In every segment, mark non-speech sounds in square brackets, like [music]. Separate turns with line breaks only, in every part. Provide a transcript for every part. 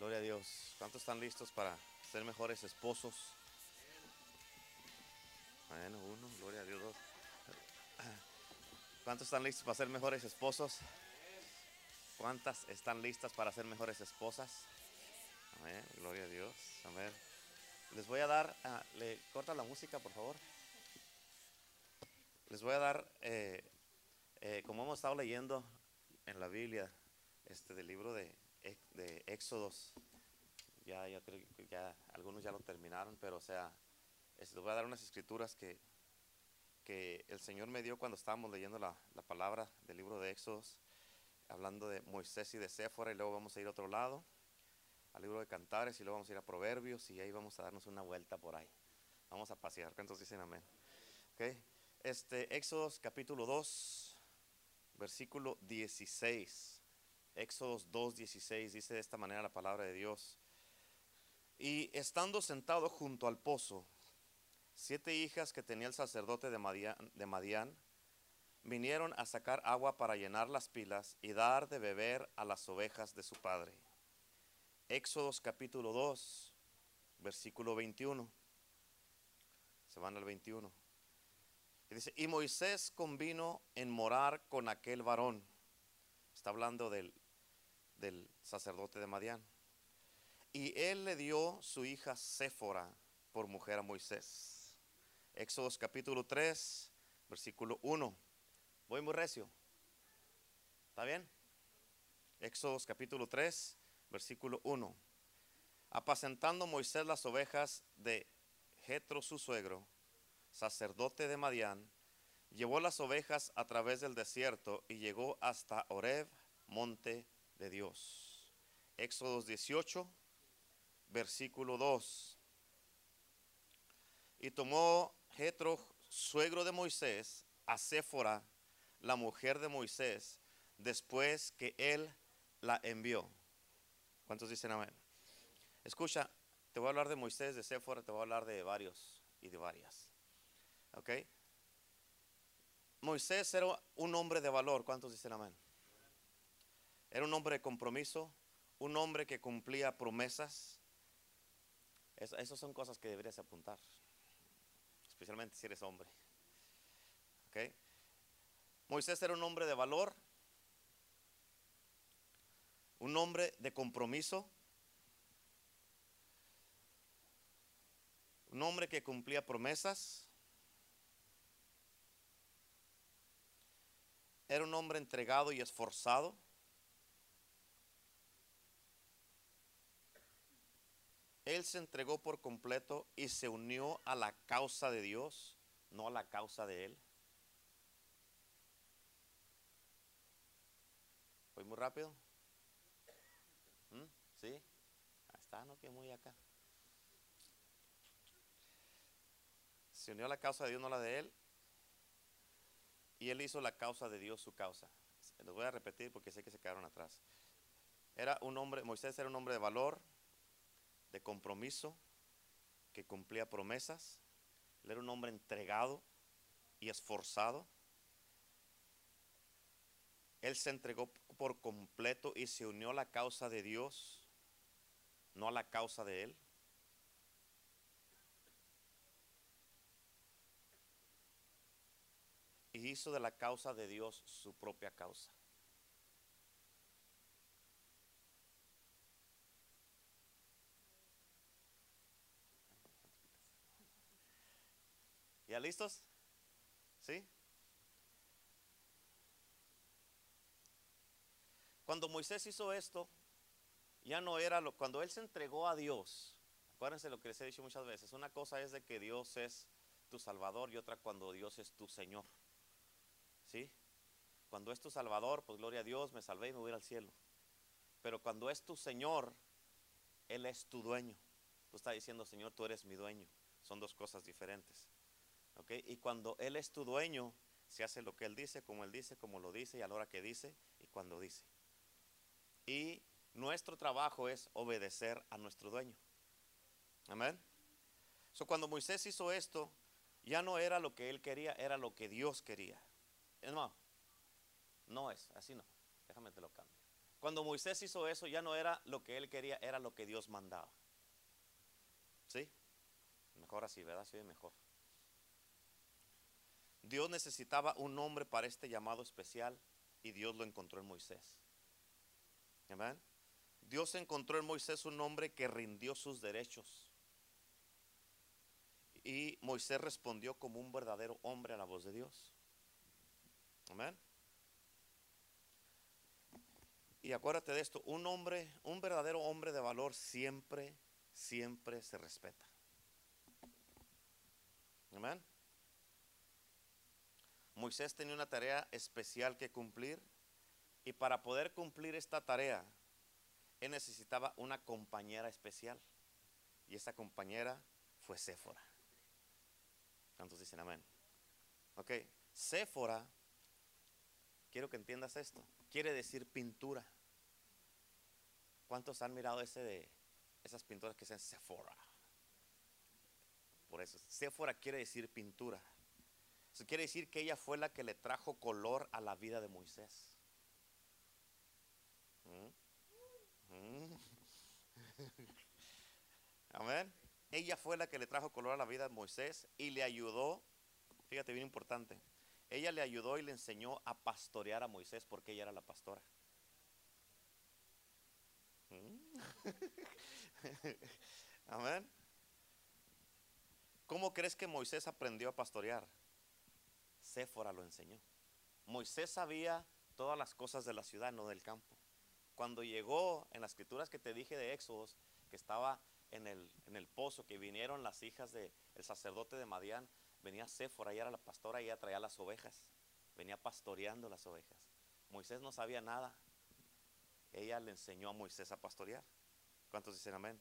Gloria a Dios. ¿Cuántos están listos para ser mejores esposos? Bueno, uno, gloria a Dios. Dos. ¿Cuántos están listos para ser mejores esposos? ¿Cuántas están listas para ser mejores esposas? Amén, gloria a Dios. Amén. Les voy a dar, ah, le corta la música, por favor. Les voy a dar, eh, eh, como hemos estado leyendo en la Biblia, este del libro de, de Éxodos, ya, ya creo que ya algunos ya lo terminaron, pero o sea, les voy a dar unas escrituras que, que el Señor me dio cuando estábamos leyendo la, la palabra del libro de Éxodos, hablando de Moisés y de Séfora, y luego vamos a ir a otro lado, al libro de Cantares, y luego vamos a ir a Proverbios, y ahí vamos a darnos una vuelta por ahí. Vamos a pasear, ¿cuántos dicen amén? Ok, este, Éxodos capítulo 2, versículo 16. Éxodos 2, 16 dice de esta manera la palabra de Dios. Y estando sentado junto al pozo, siete hijas que tenía el sacerdote de Madián, de Madián vinieron a sacar agua para llenar las pilas y dar de beber a las ovejas de su padre. Éxodos capítulo 2, versículo 21. Se van al 21. Y dice, y Moisés convino en morar con aquel varón. Está hablando del, del sacerdote de Madián. Y él le dio su hija Séfora por mujer a Moisés. Éxodos capítulo 3, versículo 1. Voy muy recio. ¿Está bien? Éxodos capítulo 3, versículo 1. Apacentando Moisés las ovejas de Jetro su suegro, sacerdote de Madián, llevó las ovejas a través del desierto y llegó hasta Oreb, monte de Dios. Éxodos 18, versículo 2. Y tomó Jetro, suegro de Moisés, a Séfora, la mujer de Moisés, después que él la envió. ¿Cuántos dicen amén? Escucha, te voy a hablar de Moisés, de Séfora, te voy a hablar de varios y de varias. ¿Ok? Moisés era un hombre de valor. ¿Cuántos dicen amén? Era un hombre de compromiso, un hombre que cumplía promesas. Es- Esas son cosas que deberías apuntar, especialmente si eres hombre. ¿Ok? Moisés era un hombre de valor, un hombre de compromiso, un hombre que cumplía promesas. Era un hombre entregado y esforzado. Él se entregó por completo y se unió a la causa de Dios, no a la causa de él. ¿Fue muy rápido? ¿Mm? ¿Sí? Está, no que muy acá. Se unió a la causa de Dios, no a la de él. Y él hizo la causa de Dios su causa. Les voy a repetir porque sé que se quedaron atrás. Era un hombre, Moisés era un hombre de valor, de compromiso, que cumplía promesas. Él era un hombre entregado y esforzado. Él se entregó por completo y se unió a la causa de Dios, no a la causa de él. Y hizo de la causa de Dios su propia causa. ¿Ya listos? ¿Sí? Cuando Moisés hizo esto, ya no era lo, cuando él se entregó a Dios, acuérdense lo que les he dicho muchas veces, una cosa es de que Dios es tu Salvador y otra cuando Dios es tu Señor. ¿Sí? Cuando es tu Salvador, pues gloria a Dios, me salvé y me voy al cielo. Pero cuando es tu Señor, Él es tu dueño. Tú estás diciendo, Señor, tú eres mi dueño. Son dos cosas diferentes. Y cuando Él es tu dueño, se hace lo que Él dice, como Él dice, como lo dice y a la hora que dice y cuando dice. Y nuestro trabajo es obedecer a nuestro dueño. Amén. So, cuando Moisés hizo esto, ya no era lo que él quería, era lo que Dios quería. Más, no es, así no. Déjame te lo cambio. Cuando Moisés hizo eso, ya no era lo que él quería, era lo que Dios mandaba. ¿Sí? Mejor así, ¿verdad? Sí, mejor. Dios necesitaba un nombre para este llamado especial y Dios lo encontró en Moisés. Amén. Dios encontró en Moisés un hombre que rindió sus derechos. Y Moisés respondió como un verdadero hombre a la voz de Dios. Amén. Y acuérdate de esto, un hombre, un verdadero hombre de valor siempre, siempre se respeta. Amén. Moisés tenía una tarea especial que cumplir y para poder cumplir esta tarea, él necesitaba una compañera especial. Y esa compañera fue Séfora. ¿Cuántos dicen amén? Ok, Séfora, quiero que entiendas esto, quiere decir pintura. ¿Cuántos han mirado ese de esas pinturas que dicen Sephora? Por eso, Séfora quiere decir pintura. Eso quiere decir que ella fue la que le trajo color a la vida de Moisés. ¿Mm? ¿Mm? [laughs] Amén. Ella fue la que le trajo color a la vida de Moisés y le ayudó, fíjate bien importante, ella le ayudó y le enseñó a pastorear a Moisés porque ella era la pastora. ¿Mm? [laughs] Amén. ¿Cómo crees que Moisés aprendió a pastorear? Séfora lo enseñó. Moisés sabía todas las cosas de la ciudad, no del campo. Cuando llegó en las escrituras que te dije de Éxodos, que estaba en el, en el pozo, que vinieron las hijas del sacerdote de Madián, venía Séfora, ella era la pastora ella traía las ovejas, venía pastoreando las ovejas. Moisés no sabía nada. Ella le enseñó a Moisés a pastorear. ¿Cuántos dicen amén?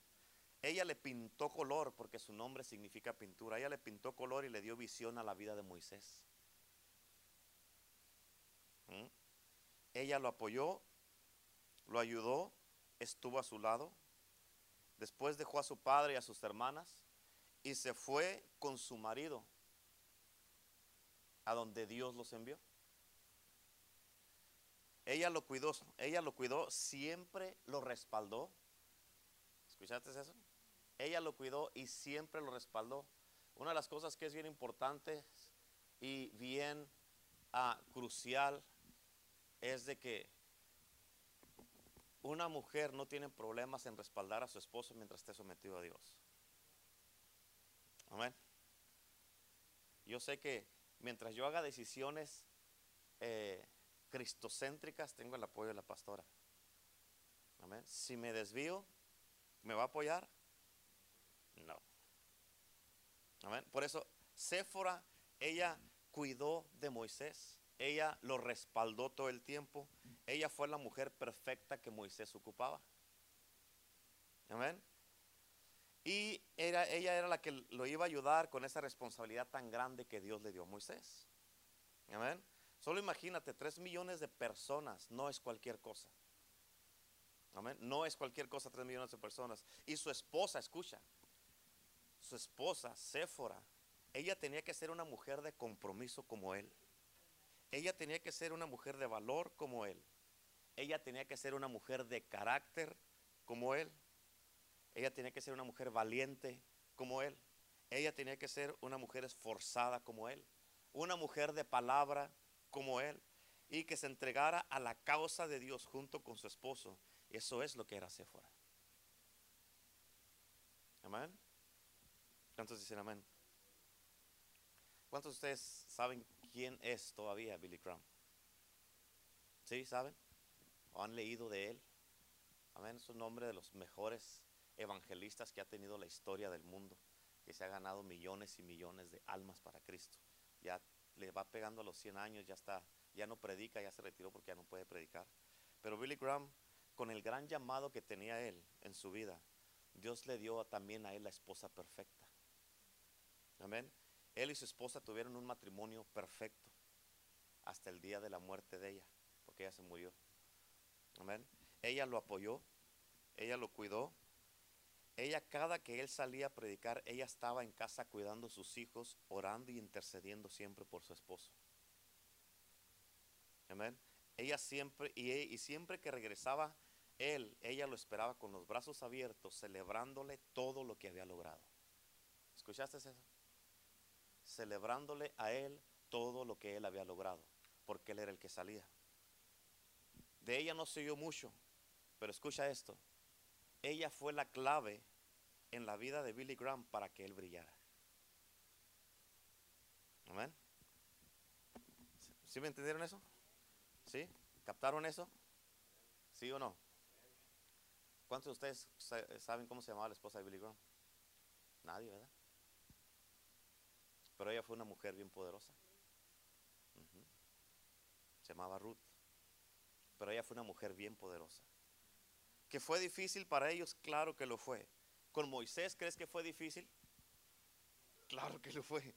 Ella le pintó color, porque su nombre significa pintura. Ella le pintó color y le dio visión a la vida de Moisés. ¿Mm? Ella lo apoyó, lo ayudó, estuvo a su lado. Después dejó a su padre y a sus hermanas y se fue con su marido a donde Dios los envió. Ella lo cuidó, ella lo cuidó, siempre lo respaldó. ¿Escuchaste eso? Ella lo cuidó y siempre lo respaldó. Una de las cosas que es bien importante y bien ah, crucial es de que una mujer no tiene problemas en respaldar a su esposo mientras esté sometido a Dios. Amén. Yo sé que mientras yo haga decisiones eh, cristocéntricas, tengo el apoyo de la pastora. Amén. Si me desvío, ¿me va a apoyar? No. Amén. Por eso, Séfora, ella cuidó de Moisés. Ella lo respaldó todo el tiempo. Ella fue la mujer perfecta que Moisés ocupaba. Amén. Y era, ella era la que lo iba a ayudar con esa responsabilidad tan grande que Dios le dio a Moisés. Amén. Solo imagínate, tres millones de personas no es cualquier cosa. Amén. No es cualquier cosa, tres millones de personas. Y su esposa, escucha, su esposa, Séfora, ella tenía que ser una mujer de compromiso como él. Ella tenía que ser una mujer de valor como él. Ella tenía que ser una mujer de carácter como él. Ella tenía que ser una mujer valiente como él. Ella tenía que ser una mujer esforzada como él. Una mujer de palabra como él. Y que se entregara a la causa de Dios junto con su esposo. Eso es lo que era Séfora. Amén. ¿Cuántos dicen amén? ¿Cuántos de ustedes saben quién es todavía Billy Graham? ¿Sí? ¿Saben? ¿O han leído de él? Amén. Es un nombre de los mejores evangelistas que ha tenido la historia del mundo, que se ha ganado millones y millones de almas para Cristo. Ya le va pegando a los 100 años, ya está, ya no predica, ya se retiró porque ya no puede predicar. Pero Billy Graham, con el gran llamado que tenía él en su vida, Dios le dio también a él la esposa perfecta. Amén. Él y su esposa tuvieron un matrimonio perfecto hasta el día de la muerte de ella, porque ella se murió. Amén. Ella lo apoyó, ella lo cuidó. Ella cada que él salía a predicar, ella estaba en casa cuidando a sus hijos, orando y intercediendo siempre por su esposo. Amén. ella siempre, y, e- y siempre que regresaba él, ella lo esperaba con los brazos abiertos, celebrándole todo lo que había logrado. ¿Escuchaste eso? Celebrándole a él todo lo que él había logrado, porque él era el que salía. De ella no se oyó mucho, pero escucha esto. Ella fue la clave en la vida de Billy Graham para que él brillara. Amén. ¿Sí me entendieron eso? ¿Sí? ¿Captaron eso? ¿Sí o no? ¿Cuántos de ustedes sa- saben cómo se llamaba la esposa de Billy Graham? Nadie, ¿verdad? Pero ella fue una mujer bien poderosa. Se llamaba Ruth. Pero ella fue una mujer bien poderosa. ¿Que fue difícil para ellos? Claro que lo fue. ¿Con Moisés crees que fue difícil? Claro que lo fue.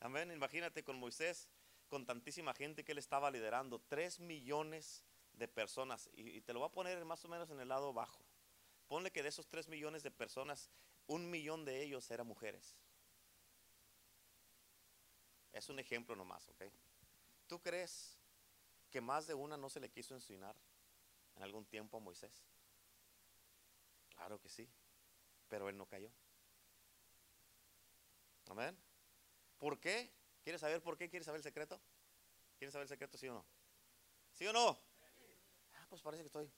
Amén. Imagínate con Moisés, con tantísima gente que él estaba liderando, tres millones de personas. Y, y te lo voy a poner más o menos en el lado bajo. Ponle que de esos tres millones de personas, un millón de ellos eran mujeres. Es un ejemplo nomás, ¿ok? ¿Tú crees que más de una no se le quiso ensinar en algún tiempo a Moisés? Claro que sí, pero él no cayó. Amén. ¿Por qué? ¿Quieres saber por qué? ¿Quieres saber el secreto? ¿Quieres saber el secreto, sí o no? ¿Sí o no? Ah, pues parece que estoy.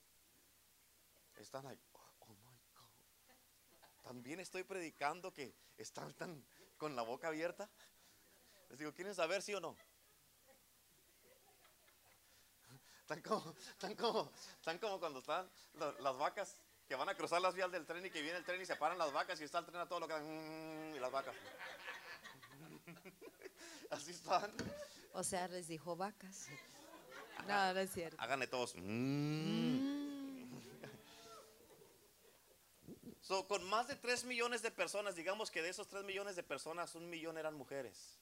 Están ahí. Oh my God. También estoy predicando que están tan con la boca abierta. Les digo, ¿quieren saber sí o no? Tan como, tan como, tan como cuando están la- las vacas que van a cruzar las vías del tren y que viene el tren y se paran las vacas y está el tren a todo lo que dan, mm, y las vacas. [laughs] Así están.
O sea, les dijo vacas. No, no es cierto.
Háganle todos. mm. So, con más de 3 millones de personas, digamos que de esos 3 millones de personas, un millón eran mujeres.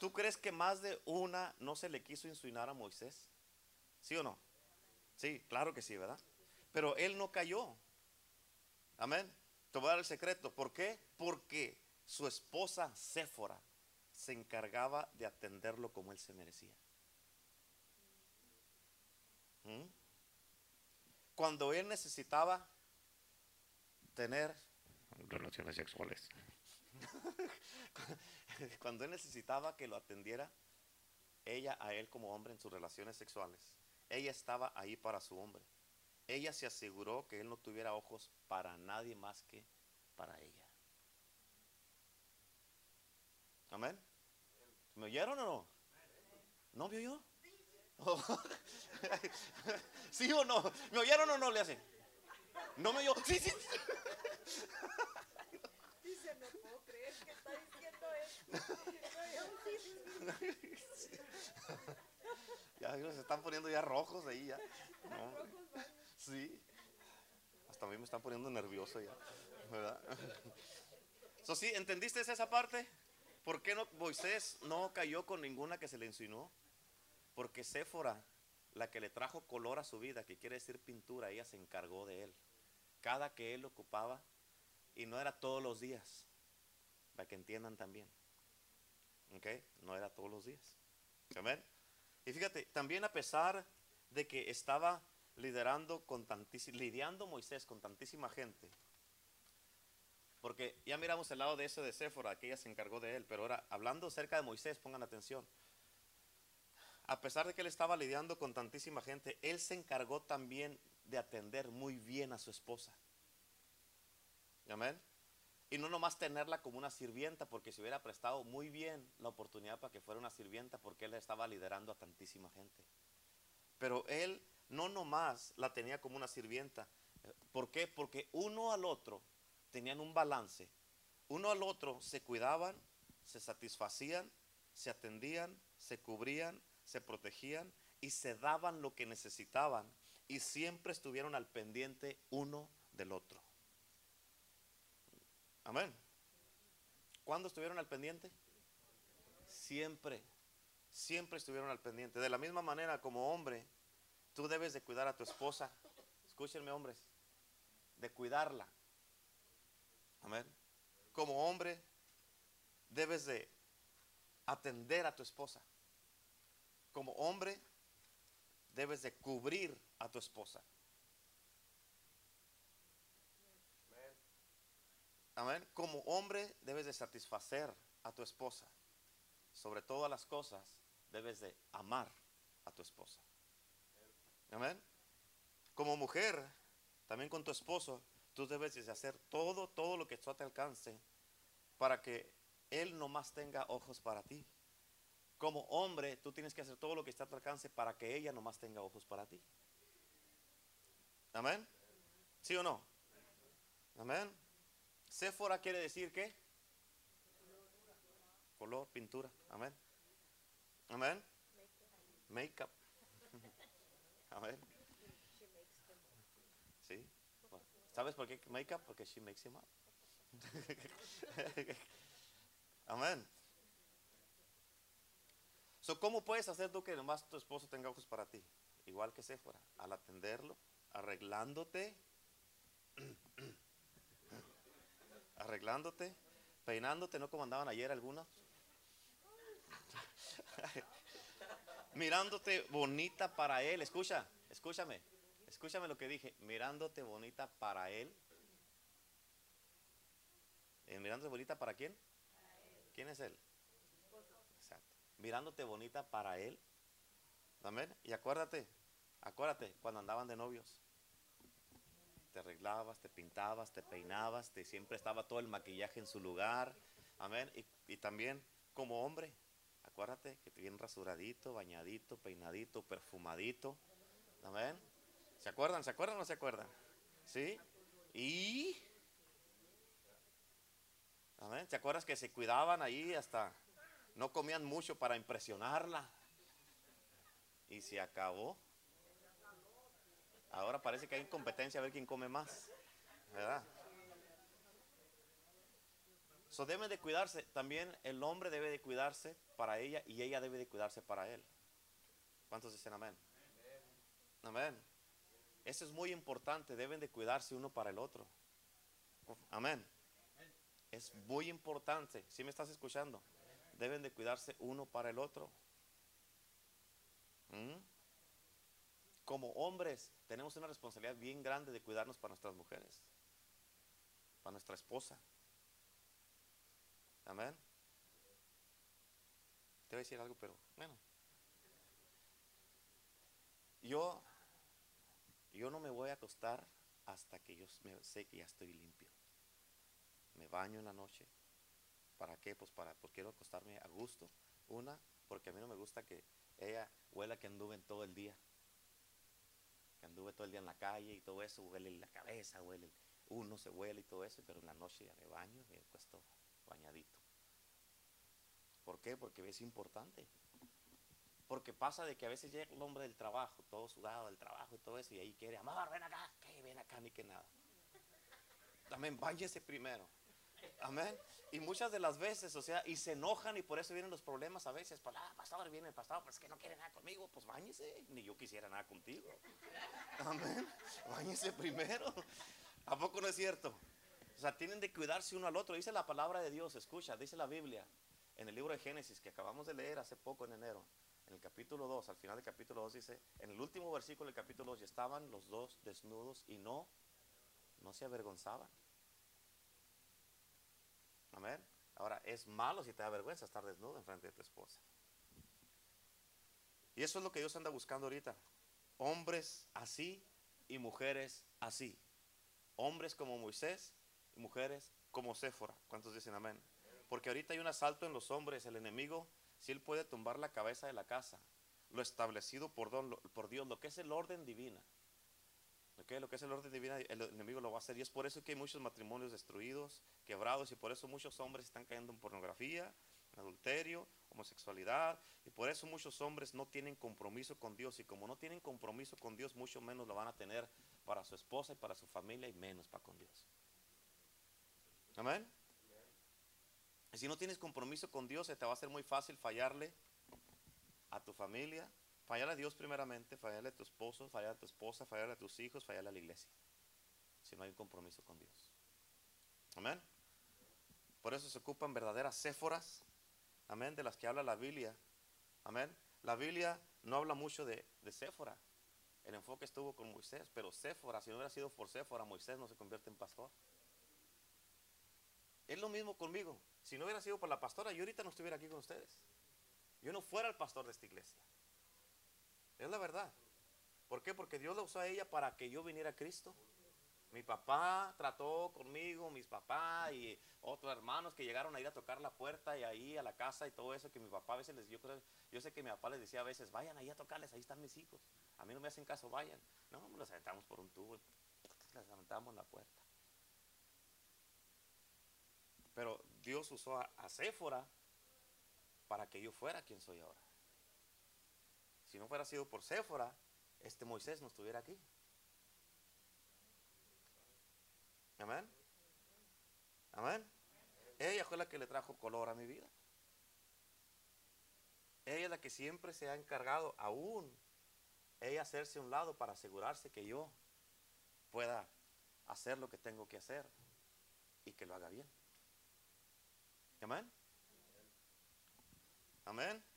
¿Tú crees que más de una no se le quiso insinuar a Moisés? ¿Sí o no? Sí, claro que sí, ¿verdad? Pero él no cayó. Amén. Te voy a dar el secreto. ¿Por qué? Porque su esposa Séfora se encargaba de atenderlo como él se merecía. ¿Mm? Cuando él necesitaba tener relaciones sexuales. [laughs] [laughs] Cuando él necesitaba que lo atendiera, ella a él como hombre en sus relaciones sexuales, ella estaba ahí para su hombre. Ella se aseguró que él no tuviera ojos para nadie más que para ella. Amén. ¿Me oyeron o no? ¿No me oyó? [laughs] ¿Sí o no? ¿Me oyeron o no? Le hace. ¿No me oyó? Sí, sí.
Dice, [laughs] no puedo creer que está diciendo esto. [laughs]
Ya se están poniendo ya rojos ahí ya. No, sí. Hasta a mí me están poniendo nervioso ya. ¿Verdad? So, sí, ¿entendiste esa parte? ¿Por qué no, Moisés no cayó con ninguna que se le insinuó? Porque Séfora, la que le trajo color a su vida, que quiere decir pintura, ella se encargó de él. Cada que él ocupaba, y no era todos los días, para que entiendan también. ¿Ok? No era todos los días. Amén. Y fíjate, también a pesar de que estaba liderando con lidiando Moisés con tantísima gente, porque ya miramos el lado de eso de Séfora, que ella se encargó de él, pero ahora hablando acerca de Moisés, pongan atención. A pesar de que él estaba lidiando con tantísima gente, él se encargó también de atender muy bien a su esposa. Amén. Y no nomás tenerla como una sirvienta, porque se hubiera prestado muy bien la oportunidad para que fuera una sirvienta, porque él estaba liderando a tantísima gente. Pero él no nomás la tenía como una sirvienta. ¿Por qué? Porque uno al otro tenían un balance. Uno al otro se cuidaban, se satisfacían, se atendían, se cubrían, se protegían y se daban lo que necesitaban y siempre estuvieron al pendiente uno del otro. Amén. ¿Cuándo estuvieron al pendiente? Siempre, siempre estuvieron al pendiente. De la misma manera como hombre, tú debes de cuidar a tu esposa. Escúchenme hombres, de cuidarla. Amén. Como hombre, debes de atender a tu esposa. Como hombre, debes de cubrir a tu esposa. Como hombre debes de satisfacer a tu esposa. Sobre todas las cosas debes de amar a tu esposa. Amén. Como mujer, también con tu esposo, tú debes de hacer todo, todo lo que tú te alcance para que él no más tenga ojos para ti. Como hombre, tú tienes que hacer todo lo que está a tu alcance para que ella no más tenga ojos para ti. Amén. ¿Sí o no? Amén. Sephora quiere decir qué? Color, pintura. Amén. Amén. Makeup. [laughs] Amén. ¿Sí? ¿Sabes por qué makeup? Porque she makes him up. [laughs] Amén. So, ¿Cómo puedes hacer tú que nomás tu esposo tenga ojos para ti? Igual que Sephora, al atenderlo, arreglándote, arreglándote, peinándote, no como andaban ayer algunos. [laughs] Mirándote bonita para él, escucha, escúchame, escúchame lo que dije, mirándote bonita para él. Eh, mirándote bonita para quién? ¿Quién es él? Mirándote bonita para él. Amén. Y acuérdate, acuérdate, cuando andaban de novios. Te arreglabas, te pintabas, te peinabas, te, siempre estaba todo el maquillaje en su lugar. Amén. Y, y también como hombre, acuérdate que bien rasuradito, bañadito, peinadito, perfumadito. Amén. ¿Se acuerdan? ¿Se acuerdan o no se acuerdan? ¿Sí? Y Amén. ¿Te acuerdas que se cuidaban ahí hasta no comían mucho para impresionarla? Y se acabó. Ahora parece que hay competencia a ver quién come más. ¿Verdad? So debe de cuidarse. También el hombre debe de cuidarse para ella y ella debe de cuidarse para él. ¿Cuántos dicen amén? Amén. Eso es muy importante. Deben de cuidarse uno para el otro. Amén. Es muy importante. Si me estás escuchando? Deben de cuidarse uno para el otro. ¿Mm? Como hombres tenemos una responsabilidad bien grande de cuidarnos para nuestras mujeres, para nuestra esposa. Amén. Te voy a decir algo, pero bueno. Yo, yo no me voy a acostar hasta que yo sé que ya estoy limpio me baño en la noche. ¿Para qué? Pues para, pues quiero acostarme a gusto. Una, porque a mí no me gusta que ella huela que anduve en todo el día. Que anduve todo el día en la calle y todo eso, huele la cabeza, huele, uno se huele y todo eso, pero en la noche ya me baño y me acuesto bañadito. ¿Por qué? Porque es importante. Porque pasa de que a veces llega el hombre del trabajo, todo sudado del trabajo y todo eso, y ahí quiere, amor, ven acá, que ven acá, ni que nada. También bañese primero. Amén. Y muchas de las veces, o sea, y se enojan y por eso vienen los problemas a veces. Pues, ah, pastor, viene el pastor, pero es que no quiere nada conmigo. Pues bañese, ni yo quisiera nada contigo. Amén. Báñese primero. ¿A poco no es cierto? O sea, tienen de cuidarse uno al otro. Dice la palabra de Dios, escucha, dice la Biblia en el libro de Génesis que acabamos de leer hace poco en enero. En el capítulo 2, al final del capítulo 2 dice, en el último versículo del capítulo 2, estaban los dos desnudos y no, no se avergonzaban. Amén. Ahora, es malo si te da vergüenza estar desnudo en frente de tu esposa. Y eso es lo que Dios anda buscando ahorita. Hombres así y mujeres así. Hombres como Moisés y mujeres como Séfora. ¿Cuántos dicen amén? Porque ahorita hay un asalto en los hombres. El enemigo, si él puede tumbar la cabeza de la casa, lo establecido por, por Dios, lo que es el orden lo que es el orden divino, el enemigo lo va a hacer. Y es por eso que hay muchos matrimonios destruidos, quebrados, y por eso muchos hombres están cayendo en pornografía, adulterio, homosexualidad. Y por eso muchos hombres no tienen compromiso con Dios. Y como no tienen compromiso con Dios, mucho menos lo van a tener para su esposa y para su familia, y menos para con Dios. Amén. Y si no tienes compromiso con Dios, se te va a hacer muy fácil fallarle a tu familia, Fallar a Dios primeramente, fallarle a tu esposo, fallar a tu esposa, fallarle a tus hijos, fallarle a la iglesia. Si no hay un compromiso con Dios. Amén. Por eso se ocupan verdaderas céforas. Amén. De las que habla la Biblia. Amén. La Biblia no habla mucho de, de céfora. el enfoque estuvo con Moisés, pero Séfora, si no hubiera sido por Séfora, Moisés no se convierte en pastor. Es lo mismo conmigo. Si no hubiera sido por la pastora, yo ahorita no estuviera aquí con ustedes. Yo no fuera el pastor de esta iglesia. Es la verdad. ¿Por qué? Porque Dios la usó a ella para que yo viniera a Cristo. Mi papá trató conmigo, mis papás y otros hermanos que llegaron a ir a tocar la puerta y ahí a la casa y todo eso que mi papá a veces les yo yo sé que mi papá les decía a veces, vayan ahí a tocarles, ahí están mis hijos. A mí no me hacen caso, vayan. No, nos aventamos por un tubo, les aventamos la puerta. Pero Dios usó a, a Séfora para que yo fuera quien soy ahora. Si no fuera sido por Séfora, este Moisés no estuviera aquí. Amén. Amén. Ella fue la que le trajo color a mi vida. Ella es la que siempre se ha encargado, aún ella hacerse un lado para asegurarse que yo pueda hacer lo que tengo que hacer y que lo haga bien. Amén. Amén.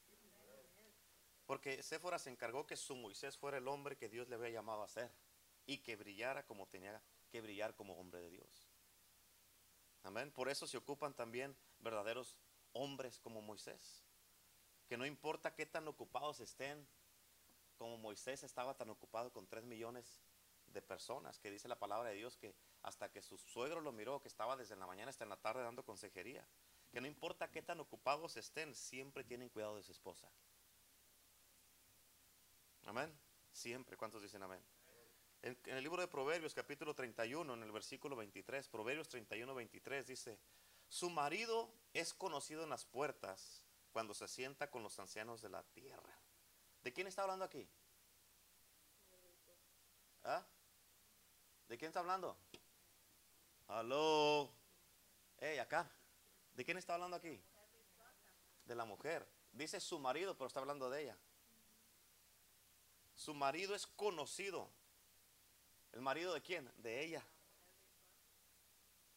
Porque Séfora se encargó que su Moisés fuera el hombre que Dios le había llamado a ser y que brillara como tenía que brillar como hombre de Dios. Amén. Por eso se ocupan también verdaderos hombres como Moisés. Que no importa qué tan ocupados estén, como Moisés estaba tan ocupado con tres millones de personas, que dice la palabra de Dios que hasta que su suegro lo miró, que estaba desde la mañana hasta en la tarde dando consejería. Que no importa qué tan ocupados estén, siempre tienen cuidado de su esposa. Amén. Siempre. ¿Cuántos dicen amén? En, el libro de Proverbios, capítulo 31, en el versículo 23, Proverbios 31, 23, dice, su marido es conocido en las puertas cuando se sienta con los ancianos de la tierra. ¿De quién está hablando aquí? ¿Ah? ¿De quién está hablando? Aló. Hey, acá. ¿De quién está hablando aquí? De la mujer. Dice su marido, pero está hablando de ella. Su marido es conocido. ¿El marido de quién? De ella.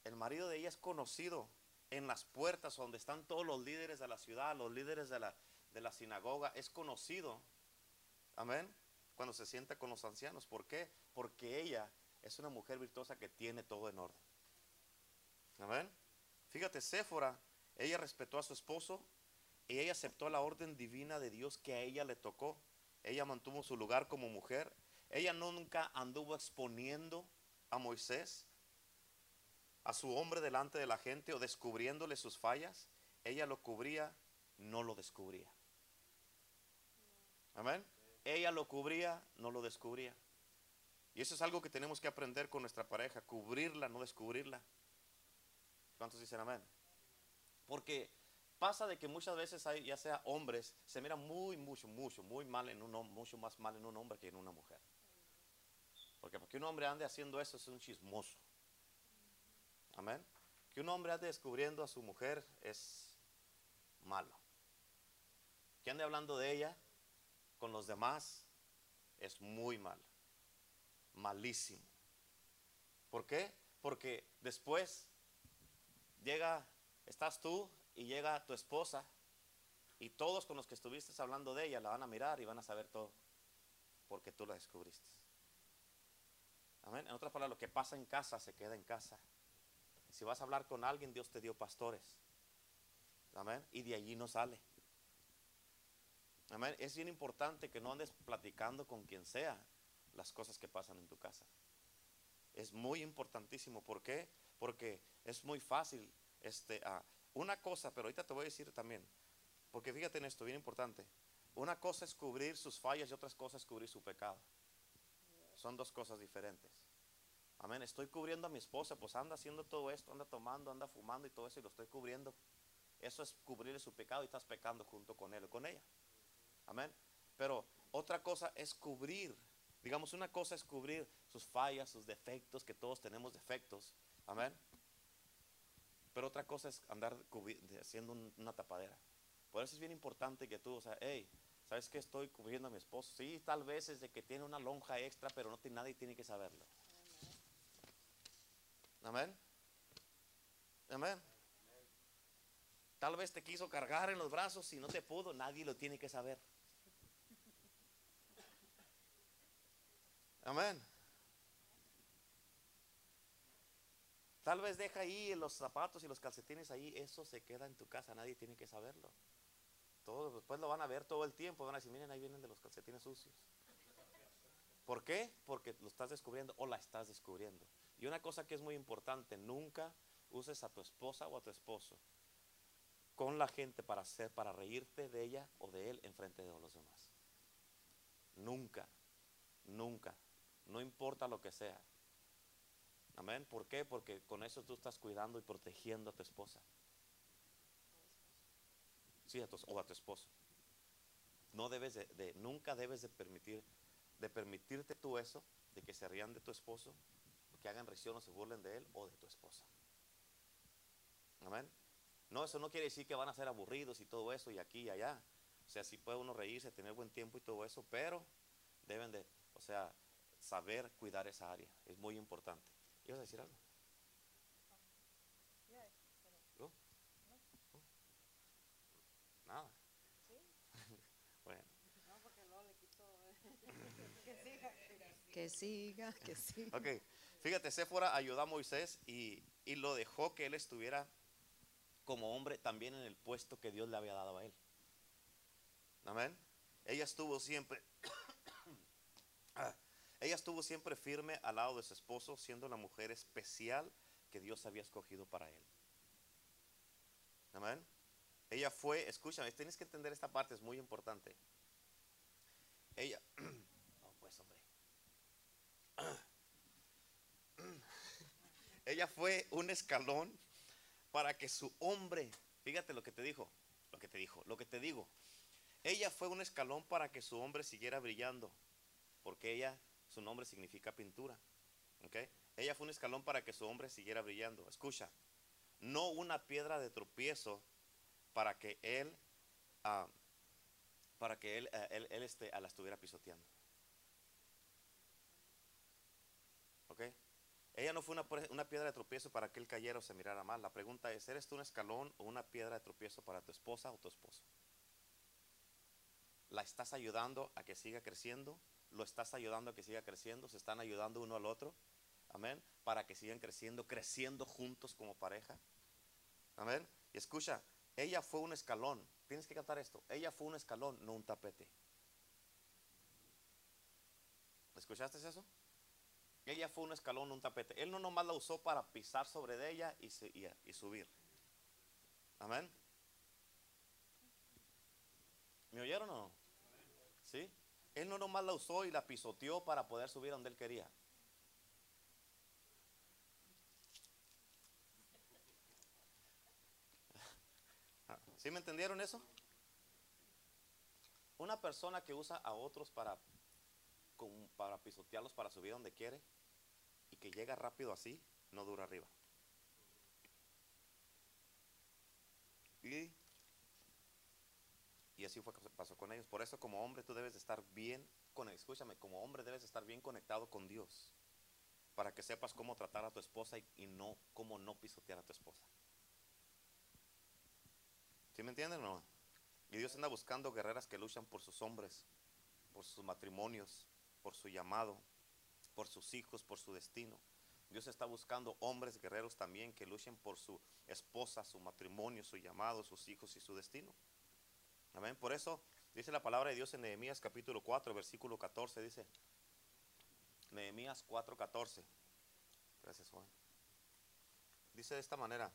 El marido de ella es conocido en las puertas donde están todos los líderes de la ciudad, los líderes de la, de la sinagoga. Es conocido. Amén. Cuando se sienta con los ancianos. ¿Por qué? Porque ella es una mujer virtuosa que tiene todo en orden. Amén. Fíjate, Séfora, ella respetó a su esposo y ella aceptó la orden divina de Dios que a ella le tocó. Ella mantuvo su lugar como mujer. Ella nunca anduvo exponiendo a Moisés, a su hombre delante de la gente o descubriéndole sus fallas. Ella lo cubría, no lo descubría. Amén. Ella lo cubría, no lo descubría. Y eso es algo que tenemos que aprender con nuestra pareja, cubrirla, no descubrirla. ¿Cuántos dicen amén? Porque pasa de que muchas veces hay, ya sea hombres, se mira muy, mucho, mucho, muy mal en un hombre, mucho más mal en un hombre que en una mujer. Porque porque un hombre ande haciendo eso es un chismoso. Amén. Que un hombre ande descubriendo a su mujer es malo. Que ande hablando de ella con los demás es muy malo. Malísimo. ¿Por qué? Porque después llega, estás tú y llega tu esposa y todos con los que estuviste hablando de ella la van a mirar y van a saber todo porque tú la descubriste. Amén. En otras palabras, lo que pasa en casa se queda en casa. Si vas a hablar con alguien, Dios te dio pastores. Amén. Y de allí no sale. Amén. Es bien importante que no andes platicando con quien sea las cosas que pasan en tu casa. Es muy importantísimo. ¿Por qué? Porque es muy fácil. Este, ah, una cosa, pero ahorita te voy a decir también. Porque fíjate en esto, bien importante. Una cosa es cubrir sus fallas y otra cosa es cubrir su pecado. Son dos cosas diferentes. Amén. Estoy cubriendo a mi esposa, pues anda haciendo todo esto, anda tomando, anda fumando y todo eso y lo estoy cubriendo. Eso es cubrir su pecado y estás pecando junto con él o con ella. Amén. Pero otra cosa es cubrir. Digamos, una cosa es cubrir sus fallas, sus defectos, que todos tenemos defectos. Amén. Pero otra cosa es andar haciendo una tapadera. Por eso es bien importante que tú, o sea, hey, ¿sabes que estoy cubriendo a mi esposo? Sí, tal vez es de que tiene una lonja extra, pero no tiene, nadie tiene que saberlo. Amén. Amén. Tal vez te quiso cargar en los brazos y no te pudo, nadie lo tiene que saber. Amén. Tal vez deja ahí los zapatos y los calcetines ahí, eso se queda en tu casa, nadie tiene que saberlo. Todos después lo van a ver todo el tiempo, van a decir, miren, ahí vienen de los calcetines sucios. ¿Por qué? Porque lo estás descubriendo o la estás descubriendo. Y una cosa que es muy importante, nunca uses a tu esposa o a tu esposo con la gente para hacer, para reírte de ella o de él en frente de los demás. Nunca, nunca, no importa lo que sea. Amén. ¿Por qué? Porque con eso tú estás cuidando y protegiendo a tu esposa. Sí, a tu, o a tu esposo. No debes de, de- nunca debes de permitir, de permitirte tú eso, de que se rían de tu esposo, que hagan risión o se burlen de él o de tu esposa. Amén. No, eso no quiere decir que van a ser aburridos y todo eso y aquí y allá. O sea, sí puede uno reírse, tener buen tiempo y todo eso, pero deben de, o sea, saber cuidar esa área. Es muy importante. ¿Ibas a decir algo? ¿Tú? ¿Tú? Nada. bueno,
Que siga, que siga.
ok. Fíjate, Séfora ayudó a Moisés y, y lo dejó que él estuviera como hombre también en el puesto que Dios le había dado a él. Amén. Ella estuvo siempre, [coughs] Ah, ella estuvo siempre firme al lado de su esposo, siendo la mujer especial que Dios había escogido para él. Amén. Ella fue, escúchame, tienes que entender esta parte, es muy importante. Ella, [clears throat] pues hombre. [clears throat] Ella fue un escalón para que su hombre, fíjate lo que te dijo, lo que te dijo, lo que te digo. Ella fue un escalón para que su hombre siguiera brillando, porque ella, su nombre significa pintura. Ella fue un escalón para que su hombre siguiera brillando. Escucha, no una piedra de tropiezo para que él, ah, para que él, eh, él, él, este, la estuviera pisoteando. ¿Ok? Ella no fue una, una piedra de tropiezo para que él cayera o se mirara mal. La pregunta es, ¿eres tú un escalón o una piedra de tropiezo para tu esposa o tu esposo? ¿La estás ayudando a que siga creciendo? ¿Lo estás ayudando a que siga creciendo? ¿Se están ayudando uno al otro? Amén. Para que sigan creciendo, creciendo juntos como pareja. Amén. Y escucha, ella fue un escalón. Tienes que cantar esto. Ella fue un escalón, no un tapete. ¿Escuchaste eso? Ella fue un escalón, no un tapete. Él no nomás la usó para pisar sobre de ella y, y subir. Amén. ¿Me oyeron o no? Él no nomás la usó y la pisoteó para poder subir donde él quería. [laughs] ¿Sí me entendieron eso? Una persona que usa a otros para, para pisotearlos, para subir donde quiere y que llega rápido así, no dura arriba. Y, y así fue que pasó con ellos. Por eso como hombre tú debes de estar bien, con, escúchame, como hombre debes de estar bien conectado con Dios. Para que sepas cómo tratar a tu esposa y, no cómo no pisotear a tu esposa. ¿Sí me entienden o no? Y Dios anda buscando guerreras que luchan por sus hombres, por sus matrimonios, por su llamado, por sus hijos, por su destino. Dios está buscando hombres guerreros también que luchen por su esposa, su matrimonio, su llamado, sus hijos y su destino. Amén. Por eso dice la palabra de Dios en Nehemías capítulo 4, versículo 14, dice, Nehemías 4, 14. Gracias, Juan. Dice de esta manera,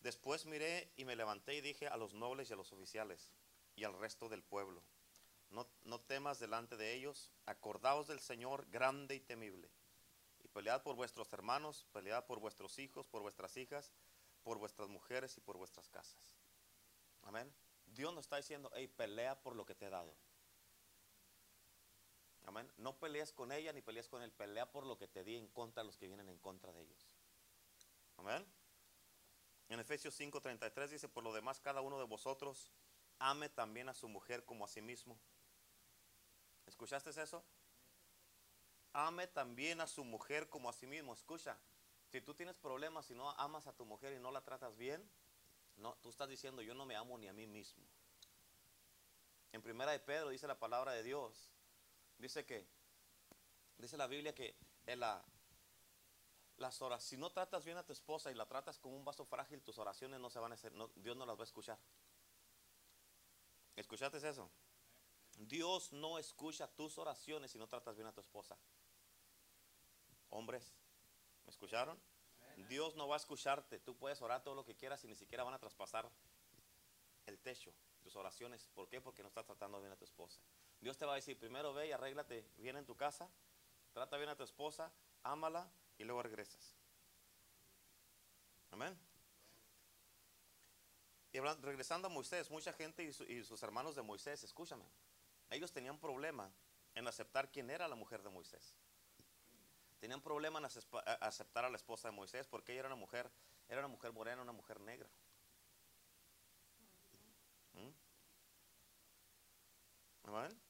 después miré y me levanté y dije a los nobles y a los oficiales y al resto del pueblo, no, no temas delante de ellos, acordaos del Señor grande y temible, y pelead por vuestros hermanos, pelead por vuestros hijos, por vuestras hijas, por vuestras mujeres y por vuestras casas. Amén. Dios nos está diciendo, hey, pelea por lo que te he dado. Amén. No peleas con ella ni peleas con él, pelea por lo que te di en contra de los que vienen en contra de ellos. Amén. En Efesios 5:33 dice, por lo demás cada uno de vosotros ame también a su mujer como a sí mismo. ¿Escuchaste eso? Ame también a su mujer como a sí mismo. Escucha, si tú tienes problemas y no amas a tu mujer y no la tratas bien, no, tú estás diciendo yo no me amo ni a mí mismo. En primera de Pedro dice la palabra de Dios, dice que Dice la Biblia que en la, las horas, si no tratas bien a tu esposa y la tratas como un vaso frágil, tus oraciones no se van a hacer, Dios no las va a escuchar. ¿Escuchaste eso? Dios no escucha tus oraciones si no tratas bien a tu esposa. Hombres, ¿me escucharon? Dios no va a escucharte. Tú puedes orar todo lo que quieras y ni siquiera van a traspasar el techo, tus oraciones. ¿Por qué? Porque no estás tratando bien a tu esposa. Dios te va a decir, primero ve y arréglate bien en tu casa, trata bien a tu esposa, ámala y luego regresas. Amén. Y regresando a Moisés, mucha gente y, y sus hermanos de Moisés, escúchame, ellos tenían problema en aceptar quién era la mujer de Moisés. Tenían problema en aceptar a la esposa de Moisés porque ella era una mujer, era una mujer morena, una mujer negra. ¿Mm? Amén.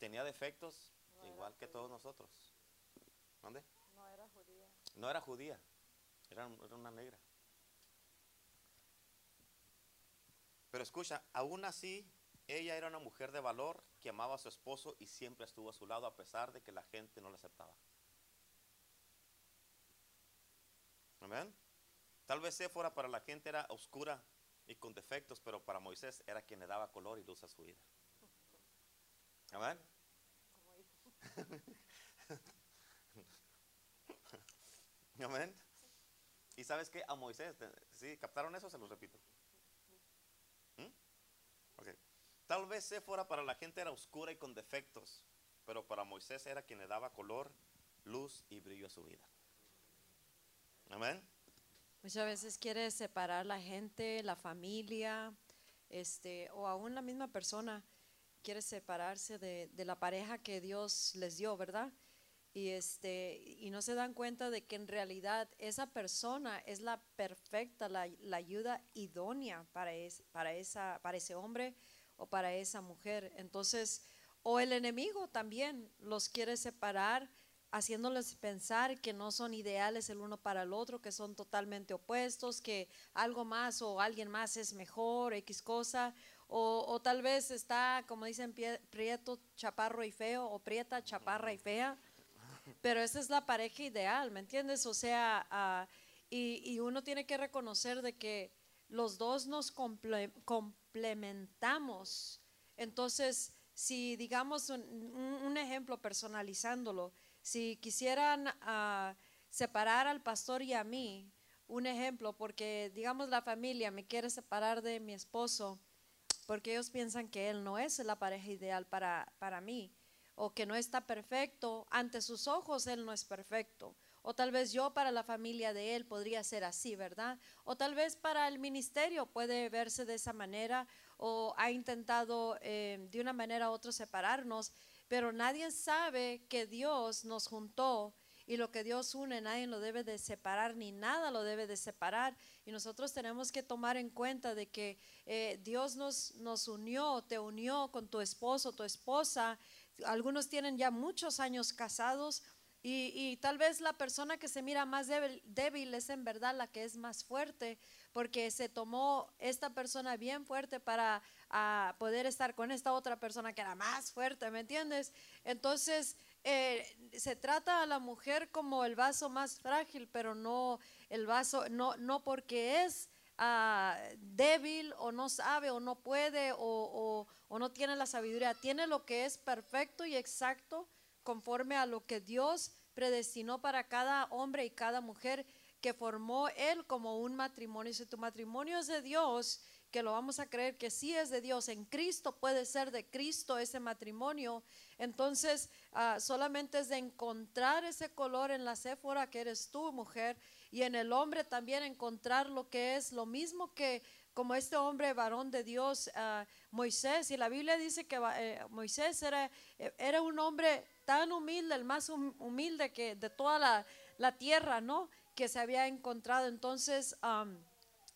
Tenía defectos igual que todos nosotros. ¿Dónde?
No era judía.
No era judía, era, era una negra. Pero escucha, aún así, ella era una mujer de valor que amaba a su esposo y siempre estuvo a su lado a pesar de que la gente no la aceptaba. Amén. Tal vez Séfora para la gente era oscura y con defectos, pero para Moisés era quien le daba color y luz a su vida. Amén. [laughs] Amén. Y sabes que a Moisés, te- ¿sí? ¿Captaron eso? Se los repito. ¿Mm? Ok. Tal vez Séfora para la gente era oscura y con defectos, pero para Moisés era quien le daba color, luz y brillo a su vida. Amén.
Muchas veces quiere separar la gente, la familia, este, o aún la misma persona quiere separarse de, de la pareja que Dios les dio, ¿verdad? Y este, y no se dan cuenta de que en realidad esa persona es la perfecta, la, la ayuda idónea para, es- para, esa, para ese hombre o para esa mujer. Entonces, o el enemigo también los quiere separar haciéndoles pensar que no son ideales el uno para el otro, que son totalmente opuestos, que algo más o alguien más es mejor, X cosa, o, o tal vez está, como dicen, prieto, chaparro y feo, o prieta, chaparra y fea, pero esa es la pareja ideal, ¿me entiendes? O sea, ah, y, y uno tiene que reconocer de que los dos nos comple- complementamos. Entonces, si digamos un, ejemplo personalizándolo, si quisieran ah, separar al pastor y a mí, un ejemplo, porque digamos la familia me quiere separar de mi esposo, porque ellos piensan que él no es la pareja ideal para, para mí, o que no está perfecto, ante sus ojos él no es perfecto. O tal vez yo para la familia de él podría ser así, ¿verdad? O tal vez para el ministerio puede verse de esa manera, o ha intentado eh, de una manera u otra separarnos, pero nadie sabe que Dios nos juntó y lo que Dios une nadie lo debe de separar ni nada lo debe de separar y nosotros tenemos que tomar en cuenta de que eh, Dios nos, nos unió, te unió con tu esposo, tu esposa, algunos tienen ya muchos años casados y, tal vez la persona que se mira más débil, es en verdad la que es más fuerte porque se tomó esta persona bien fuerte para poder estar con esta otra persona que era más fuerte, ¿me entiendes? Entonces, eh, se trata a la mujer como el vaso más frágil, pero no el vaso, no, no porque es ah, débil o no sabe o no puede o- o no tiene la sabiduría, tiene lo que es perfecto y exacto conforme a lo que Dios predestinó para cada hombre y cada mujer que formó Él como un matrimonio. Si tu matrimonio es de Dios, que lo vamos a creer que sí es de Dios, en Cristo puede ser de Cristo ese matrimonio, entonces ah, solamente es de encontrar ese color en la céfora que eres tú, mujer, y en el hombre también encontrar lo que es lo mismo que como este hombre varón de Dios, ah, Moisés, y la Biblia dice que eh, Moisés era, eh, era un hombre tan humilde, el más hum- humilde que de toda la, la tierra, ¿no? Que se había encontrado. Entonces,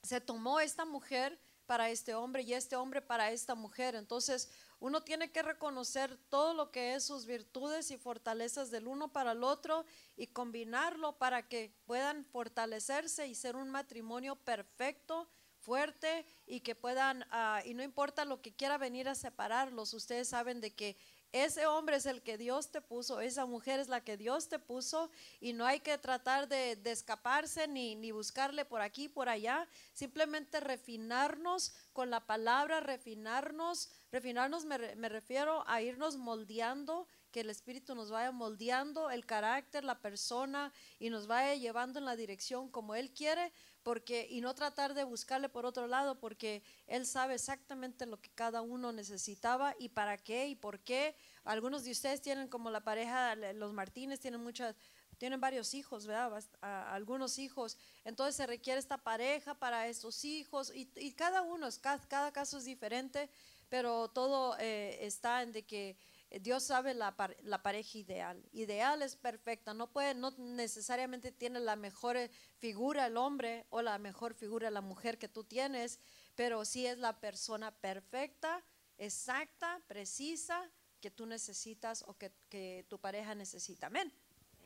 se tomó esta mujer para este hombre y este hombre para esta mujer. Entonces, uno tiene que reconocer todo lo que es sus virtudes y fortalezas del uno para el otro y combinarlo para que puedan fortalecerse y ser un matrimonio perfecto, fuerte y que puedan, ah, y no importa lo que quiera venir a separarlos, ustedes saben de que ese hombre es el que Dios te puso, esa mujer es la que Dios te puso y no hay que tratar de, de escaparse ni, ni buscarle por aquí, por allá, simplemente refinarnos con la palabra, refinarnos, refinarnos me, me refiero a irnos moldeando, que el Espíritu nos vaya moldeando el carácter, la persona y nos vaya llevando en la dirección como Él quiere, porque y no tratar de buscarle por otro lado, porque Él sabe exactamente lo que cada uno necesitaba y para qué y por qué. Algunos de ustedes tienen como la pareja, los Martínez tienen muchas, tienen varios hijos, ¿verdad? Algunos hijos. Entonces se requiere esta pareja para estos hijos y, cada uno, cada, cada caso es diferente, pero todo eh, está en de que Dios sabe la, la pareja ideal. Ideal es perfecta, no puede, no necesariamente tiene la mejor eh, figura el hombre o la mejor figura la mujer que tú tienes, pero sí es la persona perfecta, exacta, precisa que tú necesitas o que, que tu pareja necesita. Amén.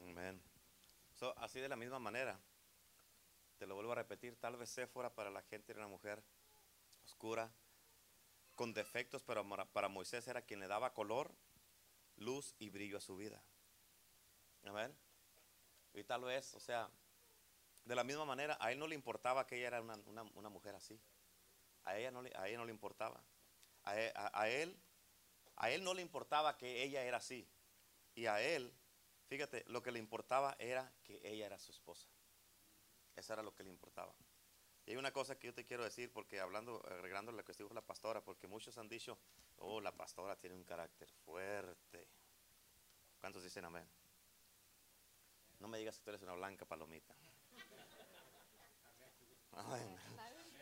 Amén. So, así de la misma manera, te lo vuelvo a repetir, tal vez Séfora para la gente era una mujer oscura, con defectos, pero para Moisés era quien le daba color, luz y brillo a su vida. Amén. Y tal vez, o sea, de la misma manera, a él no le importaba que ella era una, una- mujer así. A ella no le, a ella no le importaba. A e- a- a él, a él no le importaba que ella era así. Y a él, fíjate, lo que le importaba era que ella era su esposa. Eso era lo que le importaba. Y hay una cosa que yo te quiero decir, porque hablando, agregando lo que dijo la pastora, porque muchos han dicho, oh, la pastora tiene un carácter fuerte. ¿Cuántos dicen amén? No me digas que tú eres una blanca palomita. Amén.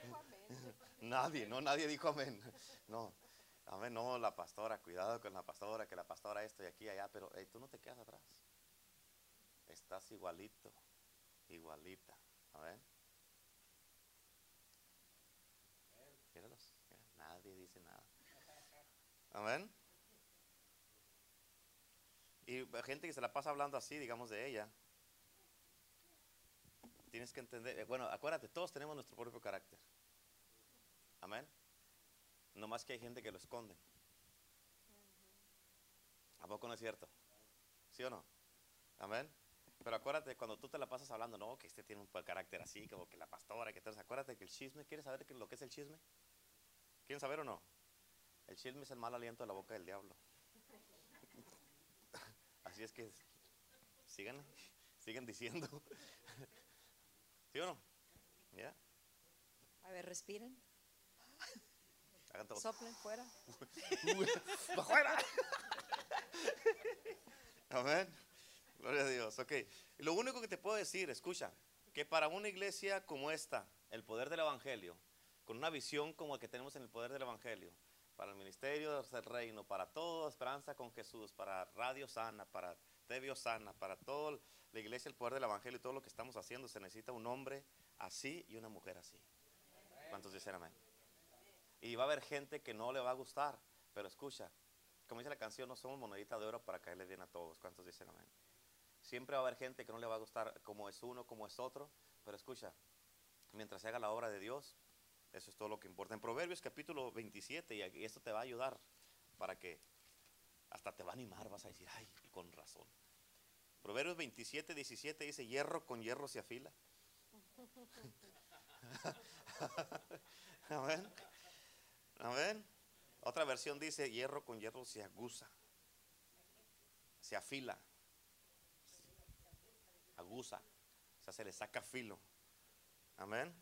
[laughs] Nadie, no, nadie dijo amén. No, amén, no, la pastora, cuidado con la pastora, que la pastora esto y aquí y allá, pero tú no te quedas atrás. Estás igualito, igualita. Amén. Míralos, mira, nadie dice nada. Amén. Y gente que se la pasa hablando así, digamos, de ella. Tienes que entender, eh, bueno, acuérdate, todos tenemos nuestro propio carácter. Amén. No más que hay gente que lo esconde. ¿A poco no es cierto? ¿Sí o no? Amén. Pero acuérdate, cuando tú te la pasas hablando, no, que este tiene un carácter así, como que la pastora, que tal, acuérdate que el chisme, ¿quieres saber lo que es el chisme? ¿Quieren saber o no? El chisme es el mal aliento de la boca del diablo. Así es que sigan, sigan diciendo. ¿Sí o no? ¿Ya?
A ver, respiren, soplen fuera. [laughs]
¡Fuera! Amén. Gloria a Dios. Ok. Lo único que te puedo decir, escucha, que para una iglesia como esta, el poder del Evangelio, con una visión como la que tenemos en el poder del Evangelio, para el ministerio del reino, para todo Esperanza con Jesús, para Radio Sana, para TV Sana, para toda la iglesia, el poder del Evangelio y todo lo que estamos haciendo, se necesita un hombre así y una mujer así. ¿Cuántos dicen amén? Y va a haber gente que no le va a gustar, pero escucha, como dice la canción, no somos monedita de oro para caerle bien a todos. ¿Cuántos dicen amén? Siempre va a haber gente que no le va a gustar como es uno, como es otro, pero escucha, mientras se haga la obra de Dios, eso es todo lo que importa. En Proverbios capítulo 27, y esto te va a ayudar para que hasta te va a animar, vas a decir, ay, con razón. Proverbios 27, 17 dice, hierro con hierro se afila. [laughs] Amén. Amén. Otra versión dice, hierro con hierro se aguza, se afila, aguza, o sea, se le saca filo. Amén.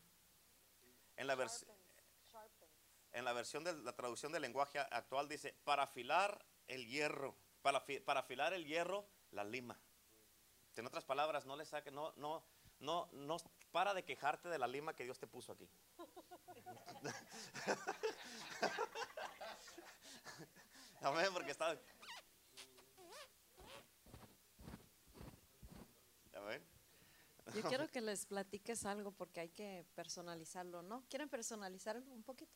En la, en la versión de la traducción del lenguaje actual dice, para afilar el hierro, para, para afilar el hierro, la lima. En otras palabras, no le saque, no, no, no, no, para de quejarte de la lima que Dios te puso aquí. [laughs] Amén, porque está. Amén.
Yo quiero [laughs] que les platiques algo porque hay que personalizarlo, ¿no? ¿Quieren personalizarlo un poquito?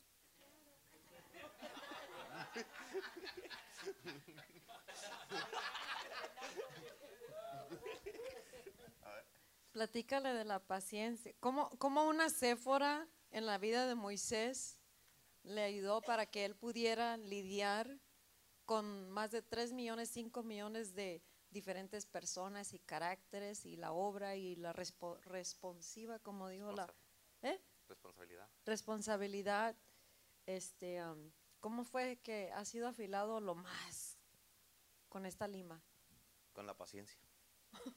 Platícale de la paciencia. ¿Cómo, cómo una Séfora en la vida de Moisés le ayudó para que él pudiera lidiar con más de 3 millones, 5 millones de diferentes personas y caracteres y la obra y la respo- responsiva, como dijo la ¿eh?
Responsabilidad.
responsabilidad. Este, am, ¿Cómo fue que ha sido afilado lo más con esta lima?
Con la paciencia. [laughs]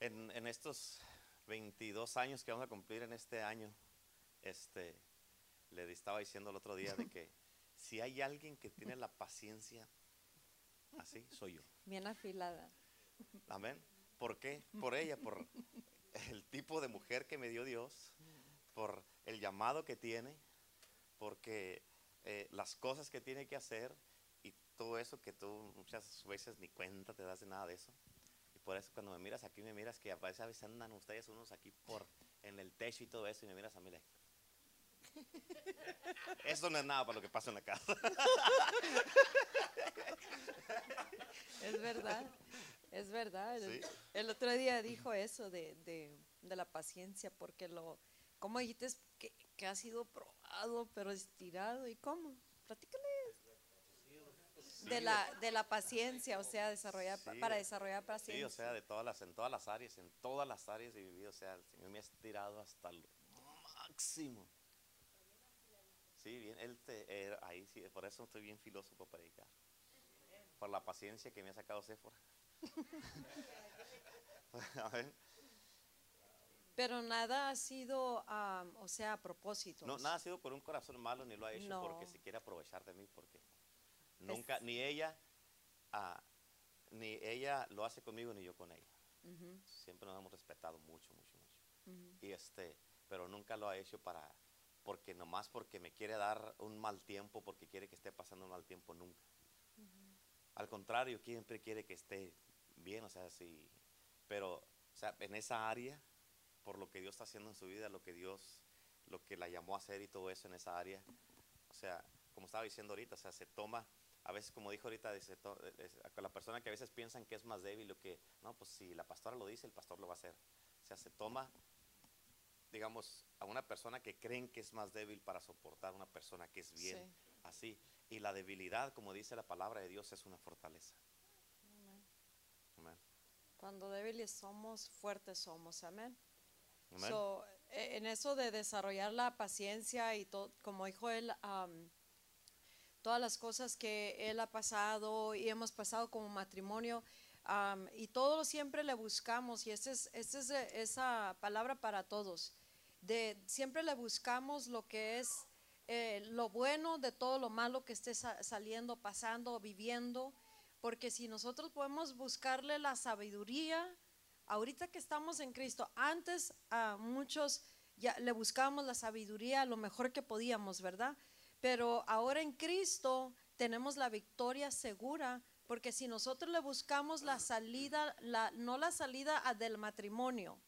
en, en estos 22 años que vamos a cumplir en este año, este, le estaba diciendo el otro día de que [laughs] si hay alguien que tiene la paciencia así, soy yo.
Bien afilada.
Amén. ¿Por qué? Por ella, por el tipo de mujer que me dio Dios, por el llamado que tiene, porque eh, las cosas que tiene que hacer y todo eso que tú muchas veces ni cuenta te das de nada de eso. Y por eso cuando me miras aquí, me miras que a veces andan ustedes unos aquí por en el techo y todo eso y me miras a mí. Eso no es nada para lo que pasa en la casa.
Es verdad, es verdad. El,
Sí.
el otro día dijo eso de, de- de la paciencia, porque lo, como dijiste, que, que ha sido probado, pero estirado. ¿Y cómo? Platícale. De la, de la paciencia, o sea, desarrollar,
Sí,
para
de-
desarrollar paciencia.
Sí, o sea, de todas las, en todas las áreas, en todas las áreas he vivido, o sea, el Señor me ha estirado hasta lo máximo. Sí, bien, él te, eh, ahí sí, por eso estoy bien filoso para predicar. Por la paciencia que me ha sacado Séfora. Amén. [laughs]
Pero nada ha sido, am, o sea, a propósito.
No, nada ha sido por un corazón malo, ni lo ha hecho porque se quiere aprovechar de mí, porque nunca, ni ella, ah, ni ella lo hace conmigo, ni yo con ella. Siempre nos hemos respetado mucho, mucho, mucho. y este pero nunca lo ha hecho para porque nomás porque me quiere dar un mal tiempo porque quiere que esté pasando un mal tiempo nunca. Al contrario siempre quiere que esté bien o sea sí. Pero o sea en esa área por lo que Dios está haciendo en su vida lo que Dios lo que la llamó a hacer y todo eso en esa área o sea como estaba diciendo ahorita o sea se toma a veces como dijo ahorita dice, to- es- con la persona que a veces piensan que es más débil o que no pues si la pastora lo dice el pastor lo va a hacer. O sea se toma digamos, a una persona que creen que es más débil para soportar a una persona que es bien
Sí.
así. Y la debilidad, como dice la palabra de Dios, es una fortaleza. Amén.
Cuando débiles somos, fuertes somos. Amén.
Amén.
So, e- en eso de desarrollar la paciencia y todo, como dijo él, am, todas las cosas que él ha pasado y hemos pasado como matrimonio, am, y todo siempre le buscamos, y esa es, esa es eh, esa palabra para todos, de siempre le buscamos lo que es eh, lo bueno de todo lo malo que esté sa- saliendo, pasando, viviendo, porque si nosotros podemos buscarle la sabiduría, ahorita que estamos en Cristo, antes a muchos ya le buscábamos la sabiduría lo mejor que podíamos, ¿verdad? Pero ahora en Cristo tenemos la victoria segura, porque si nosotros le buscamos la salida, la, no la salida del matrimonio,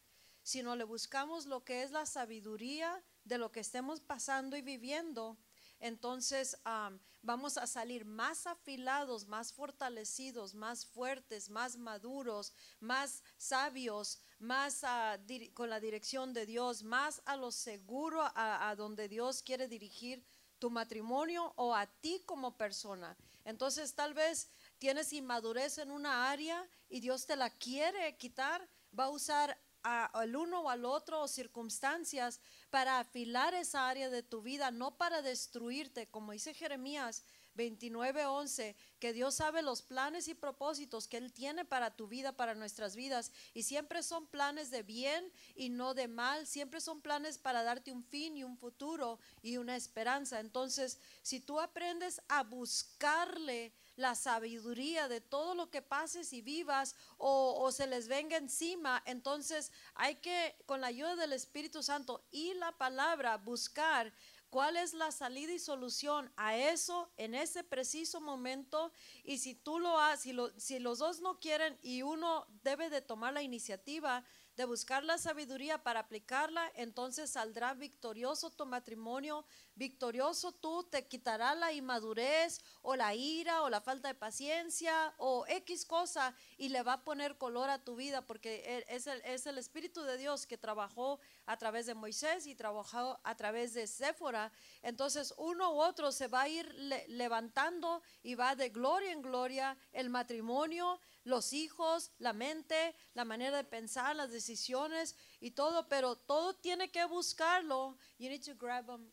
sino le buscamos lo que es la sabiduría de lo que estemos pasando y viviendo, entonces am, vamos a salir más afilados, más fortalecidos, más fuertes, más maduros, más sabios, más ah, con la dirección de Dios, más a lo seguro a donde Dios quiere dirigir tu matrimonio o a ti como persona. Entonces tal vez tienes inmadurez en una área y Dios te la quiere quitar, va a usar al uno o al otro o circunstancias para afilar esa área de tu vida, no para destruirte, como dice Jeremías 29:11, que Dios sabe los planes y propósitos que Él tiene para tu vida, para nuestras vidas, y siempre son planes de bien y no de mal, siempre son planes para darte un fin y un futuro y una esperanza. Entonces, si tú aprendes a buscarle la sabiduría de todo lo que pases y vivas o, se les venga encima, entonces hay que, con la ayuda del Espíritu Santo y la palabra, buscar cuál es la salida y solución a eso en ese preciso momento. Y si tú lo haces, si, si los dos no quieren y uno debe de tomar la iniciativa de buscar la sabiduría para aplicarla, entonces saldrá victorioso tu matrimonio, victorioso tú, te quitará la inmadurez o la ira o la falta de paciencia o X cosa y le va a poner color a tu vida porque e, es el, es el Espíritu de Dios que trabajó a través de Moisés y trabajó a través de Séfora. Entonces uno u otro se va a ir levantando y va de gloria en gloria el matrimonio, los hijos, la mente, la manera de pensar, las decisiones y todo, pero todo tiene que buscarlo. You need to grab them.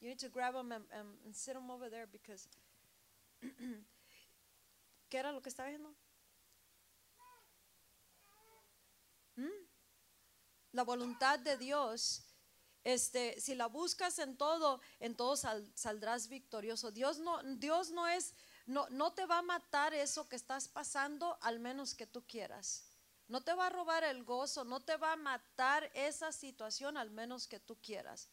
You need to grab them and, sit them over there because. [clears throat] ¿Qué era lo que estaba viendo? ¿Mm? La voluntad de Dios. Este, si la buscas en todo, en todo saldrás victorioso. Dios no, Dios no es no, no te va a matar eso que estás pasando al menos que tú quieras. No te va a robar el gozo, no te va a matar esa situación al menos que tú quieras.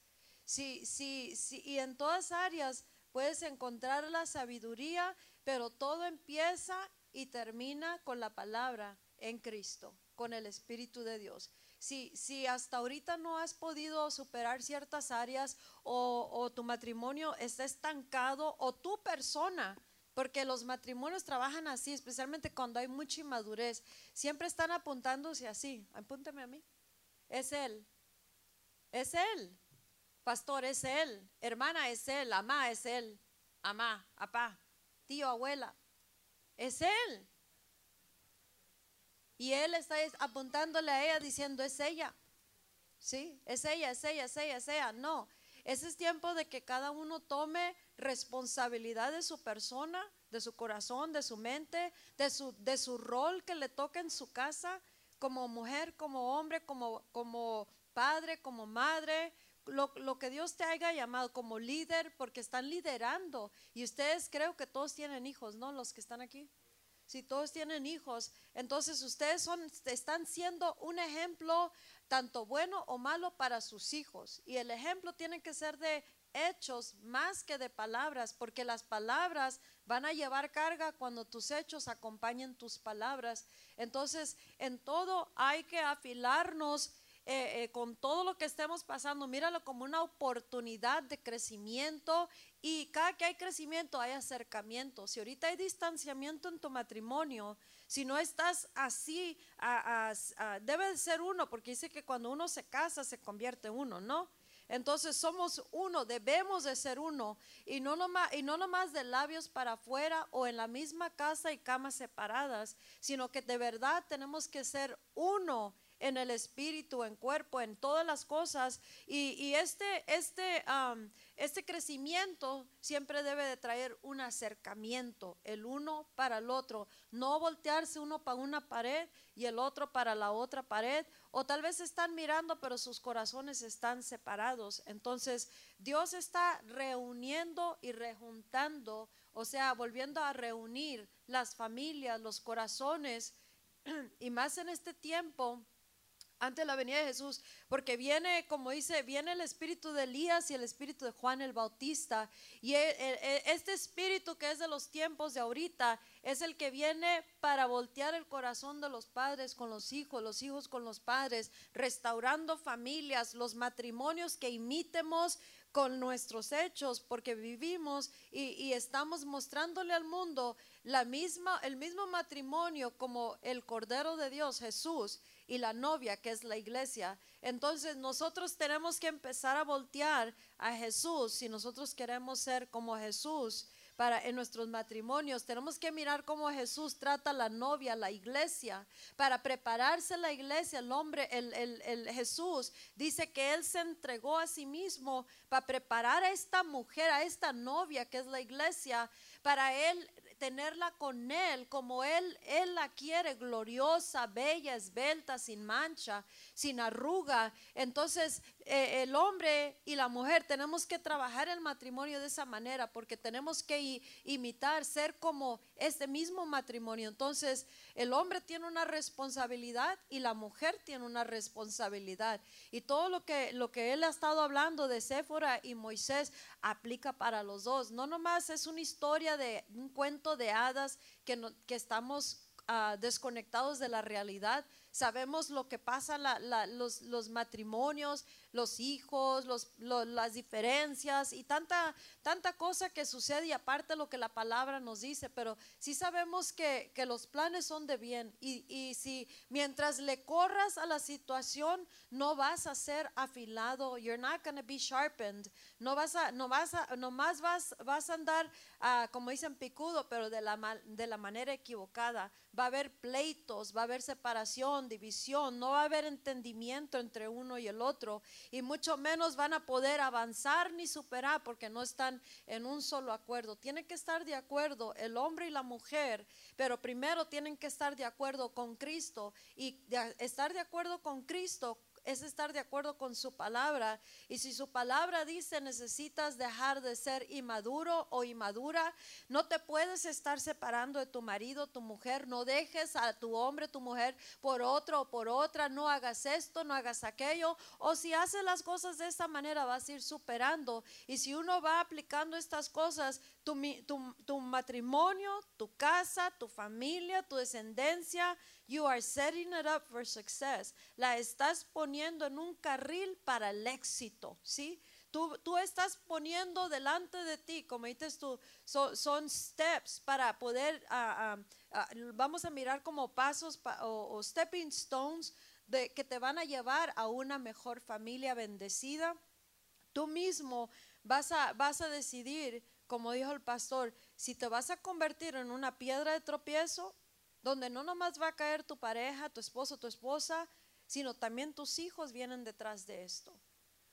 Sí, sí, sí, y en todas áreas puedes encontrar la sabiduría, pero todo empieza y termina con la palabra en Cristo, con el Espíritu de Dios. Si, si hasta ahorita no has podido superar ciertas áreas o, o tu matrimonio está estancado o tu persona porque los matrimonios trabajan así, especialmente cuando hay mucha inmadurez. Siempre están apuntándose así. Apúntame a mí. Es Él. Es Él. Pastor, es Él. Hermana, es Él. Amá, es Él. Amá, apá, tío, abuela. Es Él. Y Él está apuntándole a ella diciendo, es ella. Sí, es ella, es ella, es ella, es ella. No, ese es tiempo de que cada uno tome responsabilidad de su persona, de su corazón, de su mente, de su, de su rol que le toca en su casa, como mujer, como hombre, como, como padre, como madre, lo, lo, que Dios te haya llamado como líder, porque están liderando. Y ustedes creo que todos tienen hijos, ¿no? Los que están aquí. Si todos tienen hijos, entonces ustedes son, están siendo un ejemplo tanto bueno o malo para sus hijos. Y el ejemplo tiene que ser de hechos más que de palabras, porque las palabras van a llevar carga cuando tus hechos acompañen tus palabras. Entonces, en todo hay que afilarnos eh, eh, con todo lo que estemos pasando, míralo como una oportunidad de crecimiento y cada que hay crecimiento hay acercamiento. Si ahorita hay distanciamiento en tu matrimonio, si no estás así, debe de ser uno, porque dice que cuando uno se casa se convierte uno, ¿no? Entonces somos uno, debemos de ser uno y no nomás, y no nomás de labios para afuera o en la misma casa y camas separadas, sino que de verdad tenemos que ser uno en el espíritu, en cuerpo, en todas las cosas. Y, este, este, este crecimiento siempre debe de traer un acercamiento, el uno para el otro, no voltearse uno para una pared y el otro para la otra pared, o tal vez están mirando pero sus corazones están separados. Entonces Dios está reuniendo y rejuntando, o sea, volviendo a reunir las familias, los corazones, [clears throat] y más en este tiempo ante la venida de Jesús, porque viene, como dice, viene el espíritu de Elías y el espíritu de Juan el Bautista. Y e, e, e, este espíritu que es de los tiempos de ahorita es el que viene para voltear el corazón de los padres con los hijos, los hijos con los padres, restaurando familias, los matrimonios que imitemos con nuestros hechos, porque vivimos y, y estamos mostrándole al mundo la misma, el mismo matrimonio como el Cordero de Dios, Jesús y la novia que es la iglesia. Entonces nosotros tenemos que empezar a voltear a Jesús si nosotros queremos ser como Jesús para en nuestros matrimonios. Tenemos que mirar cómo Jesús trata a la novia, la iglesia, para prepararse la iglesia. El hombre, el, el, el Jesús dice que Él se entregó a sí mismo para preparar a esta mujer, a esta novia que es la iglesia, para Él tenerla con Él como Él, Él la quiere, gloriosa, bella, esbelta, sin mancha, sin arruga. Entonces, eh, el hombre y la mujer tenemos que trabajar el matrimonio de esa manera porque tenemos que imitar, ser como este mismo matrimonio. Entonces, el hombre tiene una responsabilidad y la mujer tiene una responsabilidad. Y todo lo que, lo que él ha estado hablando de Séfora y Moisés aplica para los dos. No nomás es una historia de un cuento de hadas que, que estamos ah, desconectados de la realidad, sabemos lo que pasa, la- la- los, los matrimonios, los hijos, los, lo- las diferencias y tanta, tanta cosa que sucede y aparte lo que la palabra nos dice, pero sí sabemos que, que los planes son de bien y, y si mientras le corras a la situación no vas a ser afilado, you're not going to be sharpened, no vas a, no vas a, nomás vas, vas a andar, ah, como dicen, picudo, pero de la, mal- de la manera equivocada. Va a haber pleitos, va a haber separación, división, no va a haber entendimiento entre uno y el otro, y mucho menos van a poder avanzar ni superar porque no están en un solo acuerdo. Tienen que estar de acuerdo el hombre y la mujer, pero primero tienen que estar de acuerdo con Cristo, y de- estar de acuerdo con Cristo es estar de acuerdo con su palabra. Y si su palabra dice necesitas dejar de ser inmaduro o inmadura, no te puedes estar separando de tu marido, tu mujer. No dejes a tu hombre, tu mujer por otro o por otra. No hagas esto, no hagas aquello. O si haces las cosas de esta manera, vas a ir superando. Y si uno va aplicando estas cosas, tu, tu- tu matrimonio, tu casa, tu familia, tu descendencia, You are setting it up for success. La estás poniendo en un carril para el éxito, ¿sí? Tú, tú estás poniendo delante de ti, como dices tú, so- son steps para poder, ah, ah, ah, vamos a mirar como pasos pa- o, o stepping stones de, que te van a llevar a una mejor familia bendecida tú mismo vas a, vas a decidir, como dijo el pastor, si te vas a convertir en una piedra de tropiezo, donde no nomás va a caer tu pareja, tu esposo, tu esposa, sino también tus hijos vienen detrás de esto.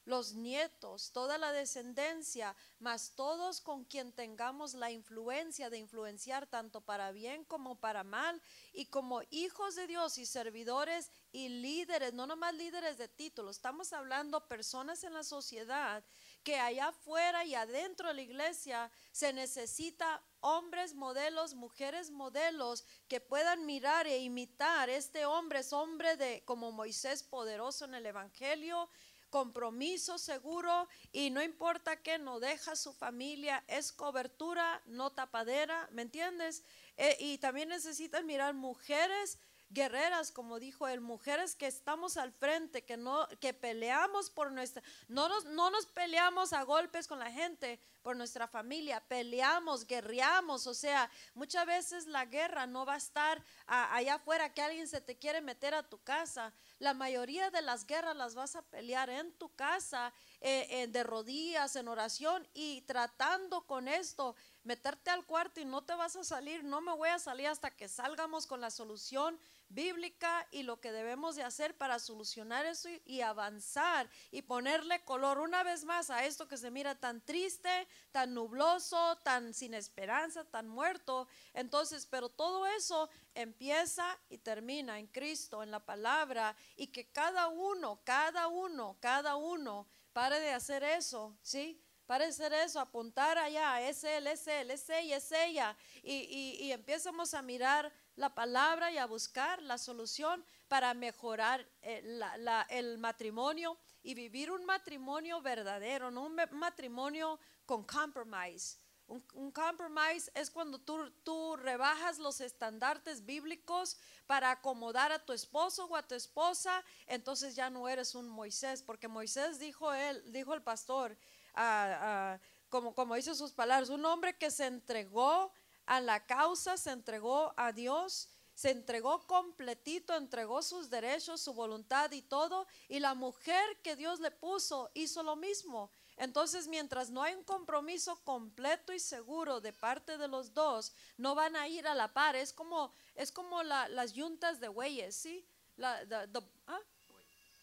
Los nietos, toda la descendencia, más todos con quien tengamos la influencia de influenciar tanto para bien como para mal, y como hijos de Dios y servidores y líderes, no nomás líderes de título, estamos hablando personas en la sociedad que allá afuera y adentro de la iglesia se necesita hombres modelos, mujeres modelos que puedan mirar e imitar. Este hombre es hombre de como Moisés poderoso en el evangelio, compromiso seguro y no importa que no deja su familia, es cobertura, no tapadera, ¿me entiendes? Eh, y también necesitan mirar mujeres guerreras, como dijo él, mujeres que estamos al frente, que no, que peleamos por nuestra, no nos, no nos peleamos a golpes con la gente, por nuestra familia, peleamos, guerreamos, o sea, muchas veces la guerra no va a estar allá afuera que alguien se te quiere meter a tu casa. La mayoría de las guerras las vas a pelear en tu casa, eh, eh, de rodillas, en oración y tratando con esto, meterte al cuarto y no te vas a salir, no me voy a salir hasta que salgamos con la solución bíblica y lo que debemos de hacer para solucionar eso y, avanzar y ponerle color una vez más a esto que se mira tan triste, tan nubloso, tan sin esperanza, tan muerto. Entonces, pero todo eso empieza y termina en Cristo, en la palabra y que cada uno, cada uno, cada uno pare de hacer eso, ¿sí? Pare hacer eso, apuntar allá, es él, es él, es ella, es ella. Y, y, y empezamos a mirar la palabra y a buscar la solución para mejorar eh, la- la- el matrimonio y vivir un matrimonio verdadero, no un ma- matrimonio con compromise. Un, un compromise es cuando tú, tú rebajas los estandartes bíblicos para acomodar a tu esposo o a tu esposa, entonces ya no eres un Moisés, porque Moisés dijo él, dijo el pastor, ah, ah, como, como dice sus palabras, un hombre que se entregó a la causa, se entregó a Dios, se entregó completito, entregó sus derechos, su voluntad y todo, y la mujer que Dios le puso hizo lo mismo. Entonces, mientras no hay un compromiso completo y seguro de parte de los dos, no van a ir a la par. Es como, es como la- las yuntas de bueyes, ¿sí? La, the- ¿ah?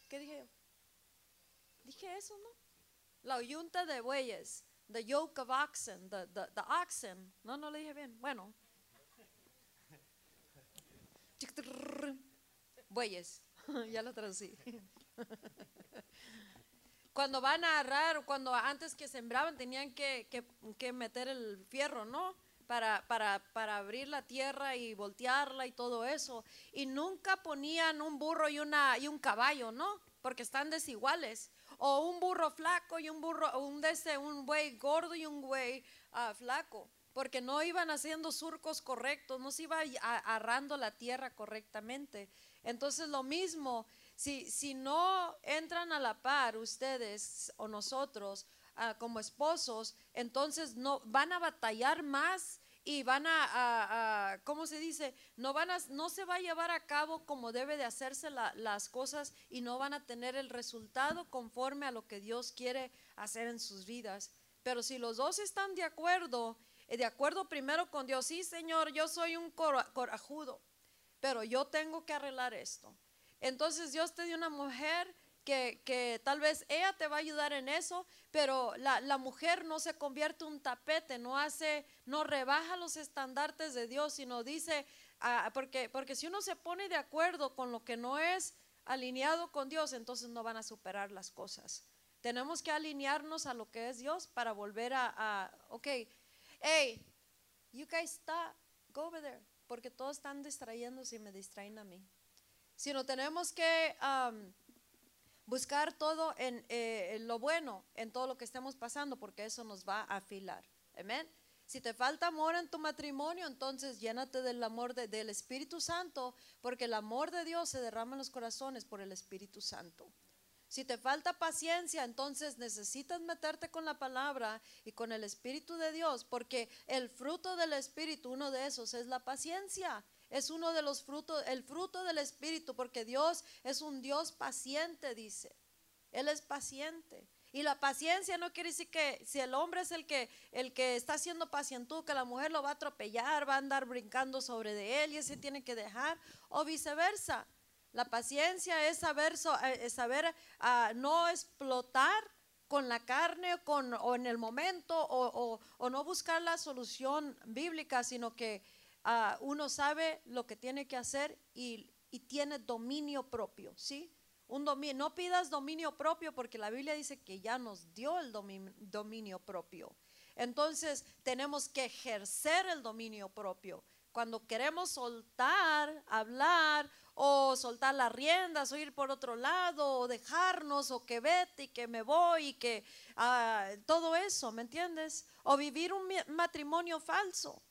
¿Qué dije? Dije eso, ¿no? La yunta de bueyes, the yoke of oxen, the, the, the oxen. No, no le dije bien. Bueno. [laughs] Bueyes, [laughs] ya lo traducí. [laughs] Cuando van a agarrar, cuando antes que sembraban tenían que, que- que meter el fierro, ¿no? Para, para, para abrir la tierra y voltearla y todo eso. Y nunca ponían un burro y, una, y un caballo, ¿no? Porque están desiguales. O un burro flaco y un burro, un, de ese, un buey gordo y un buey ah, flaco. Porque no iban haciendo surcos correctos, no se iba arrando la tierra correctamente. Entonces lo mismo, si, si no entran a la par ustedes o nosotros ah, como esposos, entonces no van a batallar más y van a, ¿cómo se dice? No, van a, no se va a llevar a cabo como debe de hacerse la- las cosas y no van a tener el resultado conforme a lo que Dios quiere hacer en sus vidas. Pero si los dos están de acuerdo, eh, de acuerdo primero con Dios, sí, Señor, yo soy un cora- corajudo, pero yo tengo que arreglar esto. Entonces Dios te dio una mujer que, tal vez ella te va a ayudar en eso, pero la, la mujer no se convierte en un tapete, no hace, no rebaja los estandartes de Dios, sino dice, ah, porque, porque si uno se pone de acuerdo con lo que no es alineado con Dios, entonces no van a superar las cosas. Tenemos que alinearnos a lo que es Dios para volver a, a ok, hey, you guys stop, go over there, porque todos están distrayéndose y me distraen a mí. Sino tenemos que um, buscar todo en, eh, en lo bueno, en todo lo que estemos pasando, porque eso nos va a afilar. Amén. Si te falta amor en tu matrimonio, entonces llénate del amor de- del Espíritu Santo, porque el amor de Dios se derrama en los corazones por el Espíritu Santo. Si te falta paciencia, entonces necesitas meterte con la palabra y con el Espíritu de Dios, porque el fruto del Espíritu, uno de esos es la paciencia. Es uno de los frutos, el fruto del Espíritu, porque Dios es un Dios paciente, dice. Él es paciente. Y la paciencia no quiere decir que si el hombre es el que, el que está siendo pacientú, que la mujer lo va a atropellar, va a andar brincando sobre de él y ese tiene que dejar, o viceversa. La paciencia es saber, eh, es saber ah, no explotar con la carne con, o en el momento o- o no buscar la solución bíblica, sino que ah, uno sabe lo que tiene que hacer y, tiene dominio propio, ¿sí? Un dominio, no pidas dominio propio porque la Biblia dice que ya nos dio el domi- dominio propio. Entonces tenemos que ejercer el dominio propio. Cuando queremos soltar, hablar o soltar las riendas o ir por otro lado o dejarnos o que vete y que me voy y que ah, todo eso, ¿me entiendes? O vivir un matrimonio falso.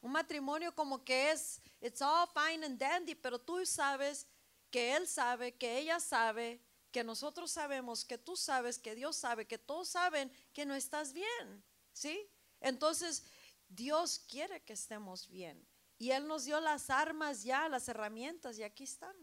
Un matrimonio como que es, it's all fine and dandy, pero tú sabes que él sabe, que ella sabe, que nosotros sabemos, que tú sabes, que Dios sabe, que todos saben que no estás bien, ¿sí? Entonces, Dios quiere que estemos bien. Y Él nos dio las armas ya, las herramientas, y aquí están.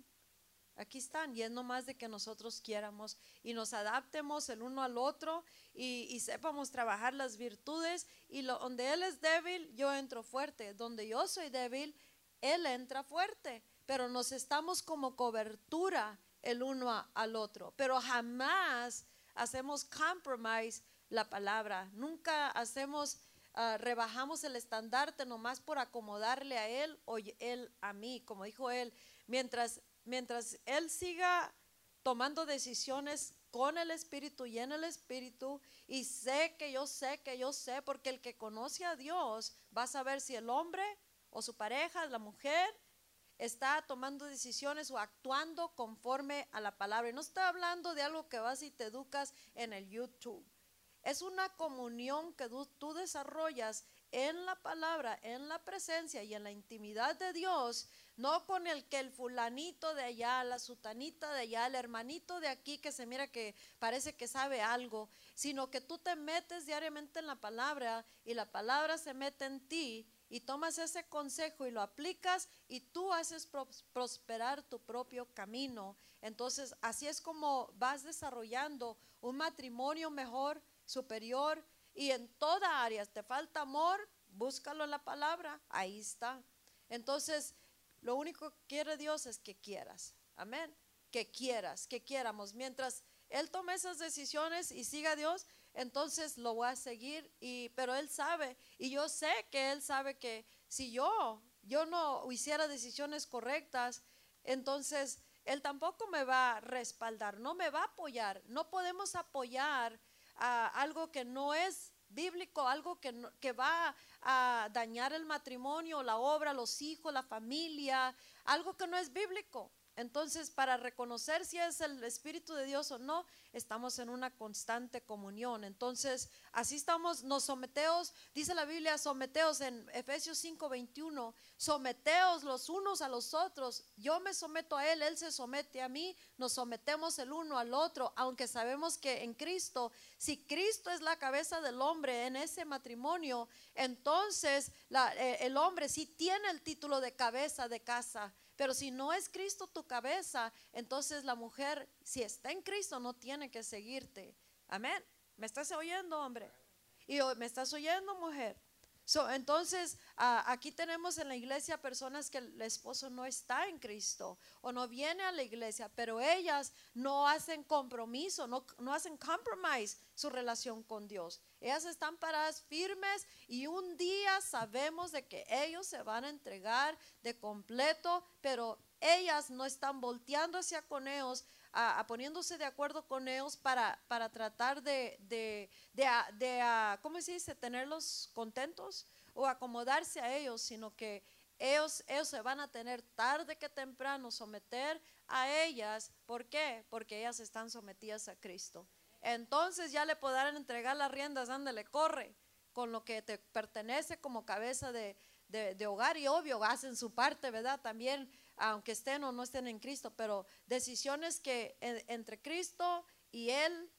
Aquí están, y es nomás de que nosotros quieramos y nos adaptemos el uno al otro y, y sepamos trabajar las virtudes. Y lo, donde Él es débil, yo entro fuerte. Donde yo soy débil, Él entra fuerte. Pero nos estamos como cobertura el uno al otro. Pero jamás hacemos compromise la palabra. Nunca hacemos, ah, rebajamos el estandarte nomás por acomodarle a Él o Él a mí. Como dijo Él, mientras, mientras Él siga tomando decisiones con el Espíritu y en el Espíritu, y sé que yo sé que yo sé, porque el que conoce a Dios va a saber si el hombre o su pareja, la mujer, está tomando decisiones o actuando conforme a la palabra. Y no estoy hablando de algo que vas y te educas en el YouTube. Es una comunión que tú desarrollas en la palabra, en la presencia y en la intimidad de Dios, no con el que el fulanito de allá, la sutanita de allá, el hermanito de aquí que se mira que parece que sabe algo, sino que tú te metes diariamente en la palabra y la palabra se mete en ti y tomas ese consejo y lo aplicas y tú haces pros- prosperar tu propio camino. Entonces, así es como vas desarrollando un matrimonio mejor, superior y en toda área. Te falta amor, búscalo en la palabra, ahí está. Entonces, lo único que quiere Dios es que quieras. Amén. Que quieras, que quieramos. Mientras Él tome esas decisiones y siga a Dios, entonces lo voy a seguir. Y, pero Él sabe, y yo sé que Él sabe que si yo, yo no hiciera decisiones correctas, entonces Él tampoco me va a respaldar, no me va a apoyar. No podemos apoyar a algo que no es bíblico, algo que, no- que va a dañar el matrimonio, la obra, los hijos, la familia, algo que no es bíblico. Entonces, para reconocer si es el Espíritu de Dios o no, estamos en una constante comunión. Entonces, así estamos, nos someteos, dice la Biblia, someteos en Efesios 5:21, someteos los unos a los otros. Yo me someto a Él, Él se somete a mí, nos sometemos el uno al otro, aunque sabemos que en Cristo, si Cristo es la cabeza del hombre en ese matrimonio, entonces eh, el hombre sí tiene el título de cabeza de casa. Pero si no es Cristo tu cabeza, entonces la mujer, si está en Cristo, no tiene que seguirte. Amén. ¿Me estás oyendo, hombre? Y me estás oyendo, mujer. Entonces, aquí tenemos en la iglesia personas que el esposo no está en Cristo o no viene a la iglesia, pero ellas no hacen compromiso, no, no hacen compromise su relación con Dios. Ellas están paradas firmes y un día sabemos de que ellos se van a entregar de completo, pero ellas no están volteando hacia con ellos, a, poniéndose de acuerdo con ellos para, para tratar de, de, de, ¿cómo se dice?, tenerlos contentos o acomodarse a ellos, sino que ellos, ellos se van a tener tarde que temprano someter a ellas. ¿Por qué? Porque ellas están sometidas a Cristo entonces ya le podrán entregar las riendas, ándale, corre con lo que te pertenece como cabeza de, hogar y obvio, hacen su parte, ¿verdad? También, aunque estén o no estén en Cristo, pero decisiones que entre Cristo y Él,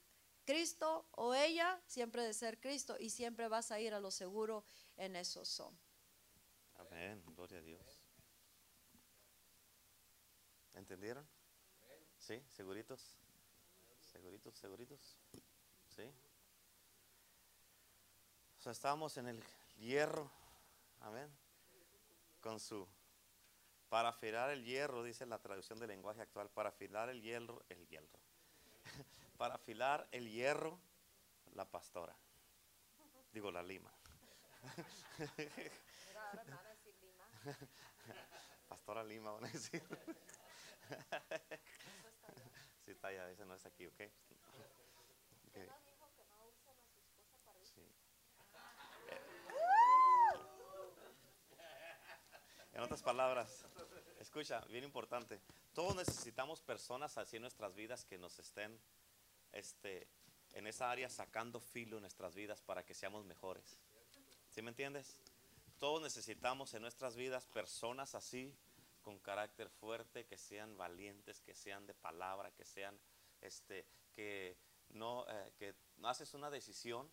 Cristo o ella, siempre de ser Cristo y siempre vas a ir a lo seguro en eso son.
Amén, gloria a Dios. ¿Entendieron? ¿Sí? ¿Seguritos? seguritos, seguritos. ¿Sí? O sea, estábamos en el hierro. Amén. Con su. Para afilar el hierro, dice la traducción del lenguaje actual, para afilar el hierro, el hierro. [laughs] para afilar el hierro, la pastora. Digo, la lima. [laughs] [laughs] Pastora Lima, van a decir. Sí, está allá, ese no es aquí, ¿ok? okay. Sí. En otras palabras, escucha, bien importante, todos necesitamos personas así en nuestras vidas que nos estén este, en esa área sacando filo en nuestras vidas para que seamos mejores. ¿Sí me entiendes? Todos necesitamos en nuestras vidas personas así con carácter fuerte, que sean valientes, que sean de palabra, que sean, este, que no, eh, que haces una decisión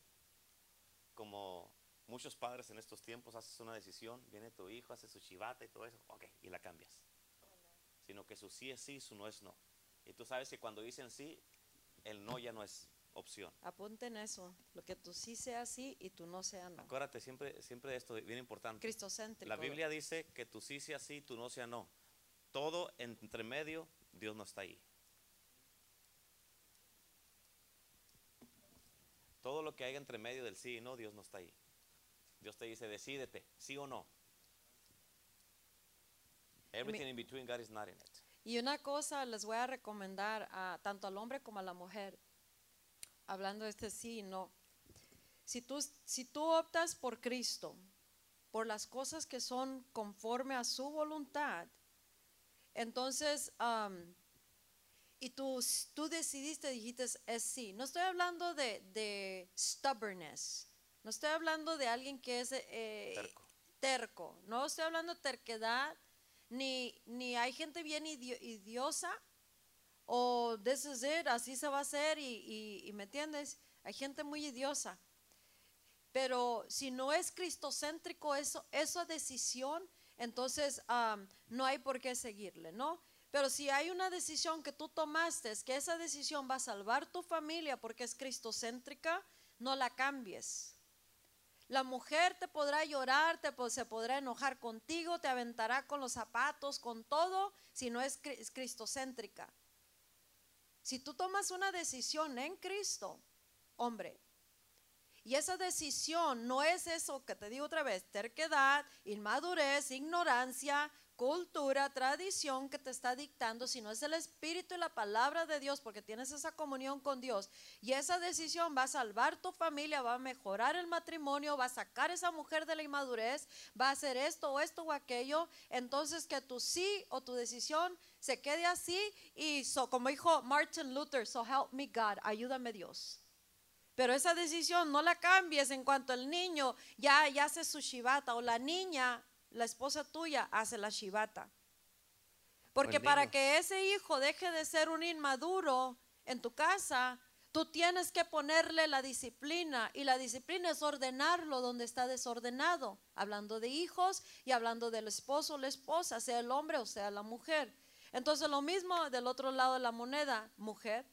como muchos padres en estos tiempos, haces una decisión, viene tu hijo, hace su chivata y todo eso, ok, y la cambias. Sino que su sí es sí, su no es no. Y tú sabes que cuando dicen sí, el no ya no es opción.
Apunten eso, lo que tú sí sea sí y tú no sea no.
Acuérdate siempre, siempre de esto, bien importante.
Cristocéntrico.
La Biblia dice que tú sí sea sí, tú no sea no. Todo entre medio, Dios no está ahí. Todo lo que hay entre medio del sí y no, Dios no está ahí. Dios te dice, decídete, sí o no. Everything in between, God is not in it.
Y una cosa les voy a recomendar a tanto al hombre como a la mujer hablando de este sí y no. Si tú, si tú optas por Cristo, por las cosas que son conforme a su voluntad, entonces, y tú, tú decidiste, dijiste, es sí. No estoy hablando de, stubbornness, no estoy hablando de alguien que es eh, terco. no estoy hablando de terquedad, ni, ni hay gente bien idiosa o this is it, así se va a hacer y, me entiendes, hay gente muy idiosa. Pero si no es cristocéntrico eso, esa decisión, entonces um, no hay por qué seguirle, ¿no? Pero si hay una decisión que tú tomaste, es que esa decisión va a salvar tu familia porque es cristocéntrica, no la cambies. La mujer te podrá llorar, te, se podrá enojar contigo, te aventará con los zapatos, con todo, si no es cristocéntrica. Si tú tomas una decisión en Cristo, hombre, y esa decisión no es eso que te digo otra vez, terquedad, inmadurez, ignorancia, cultura, tradición que te está dictando, sino es el Espíritu y la palabra de Dios, porque tienes esa comunión con Dios. Y esa decisión va a salvar tu familia, va a mejorar el matrimonio, va a sacar esa mujer de la inmadurez, va a hacer esto o esto o aquello. Entonces que tu sí o tu decisión se quede así y so, como dijo Martin Luther, so help me God, ayúdame Dios. Pero esa decisión no la cambies en cuanto el niño ya, ya hace su shibata o la niña la esposa tuya hace la shibata. Porque para que ese hijo deje de ser un inmaduro en tu casa, tú tienes que ponerle la disciplina y la disciplina es ordenarlo donde está desordenado, hablando de hijos y hablando del esposo o la esposa, sea el hombre o sea la mujer. Entonces lo mismo del otro lado de la moneda, mujer.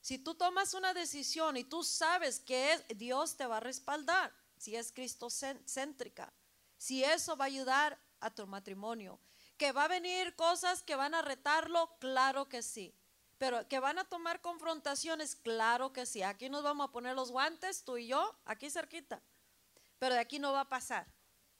Si tú tomas una decisión y tú sabes que Dios te va a respaldar, si es Cristo céntrica, si eso va a ayudar a tu matrimonio. Que va a venir cosas que van a retarlo, claro que sí. Pero que van a tomar confrontaciones, claro que sí. Aquí nos vamos a poner los guantes, tú y yo, aquí cerquita. Pero de aquí no va a pasar.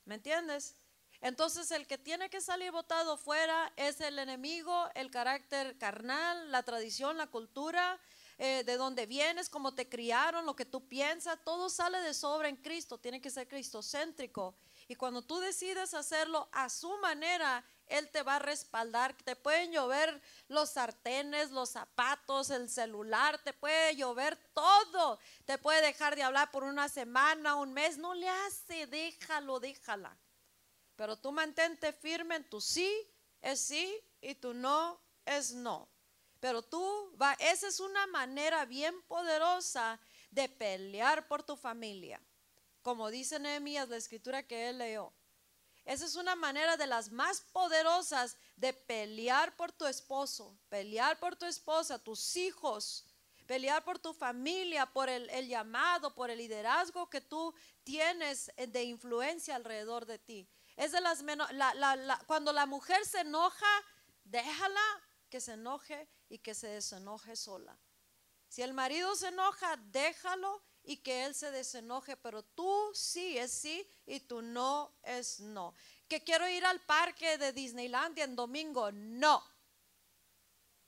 ¿Me entiendes? Entonces el que tiene que salir votado fuera es el enemigo, el carácter carnal, la tradición, la cultura, eh, de dónde vienes, cómo te criaron, lo que tú piensas, todo sale de sobra en Cristo, tiene que ser cristocéntrico. Y cuando tú decides hacerlo a su manera, Él te va a respaldar. Te pueden llover los sartenes, los zapatos, el celular, te puede llover todo. Te puede dejar de hablar por una semana, un mes. No le hace, déjalo, déjala. Pero tú mantente firme en tu sí es sí y tu no es no. Pero tú va, esa es una manera bien poderosa de pelear por tu familia como dice Nehemías, la escritura que él leyó. Esa es una manera de las más poderosas de pelear por tu esposo, pelear por tu esposa, tus hijos, pelear por tu familia, por el, llamado, por el liderazgo que tú tienes de influencia alrededor de ti. Es de las menos, cuando la mujer se enoja, déjala que se enoje y que se desenoje sola. Si el marido se enoja, déjalo y que él se desenoje, pero tú sí es sí y tú no es no. Que quiero ir al parque de Disneylandia en domingo, no.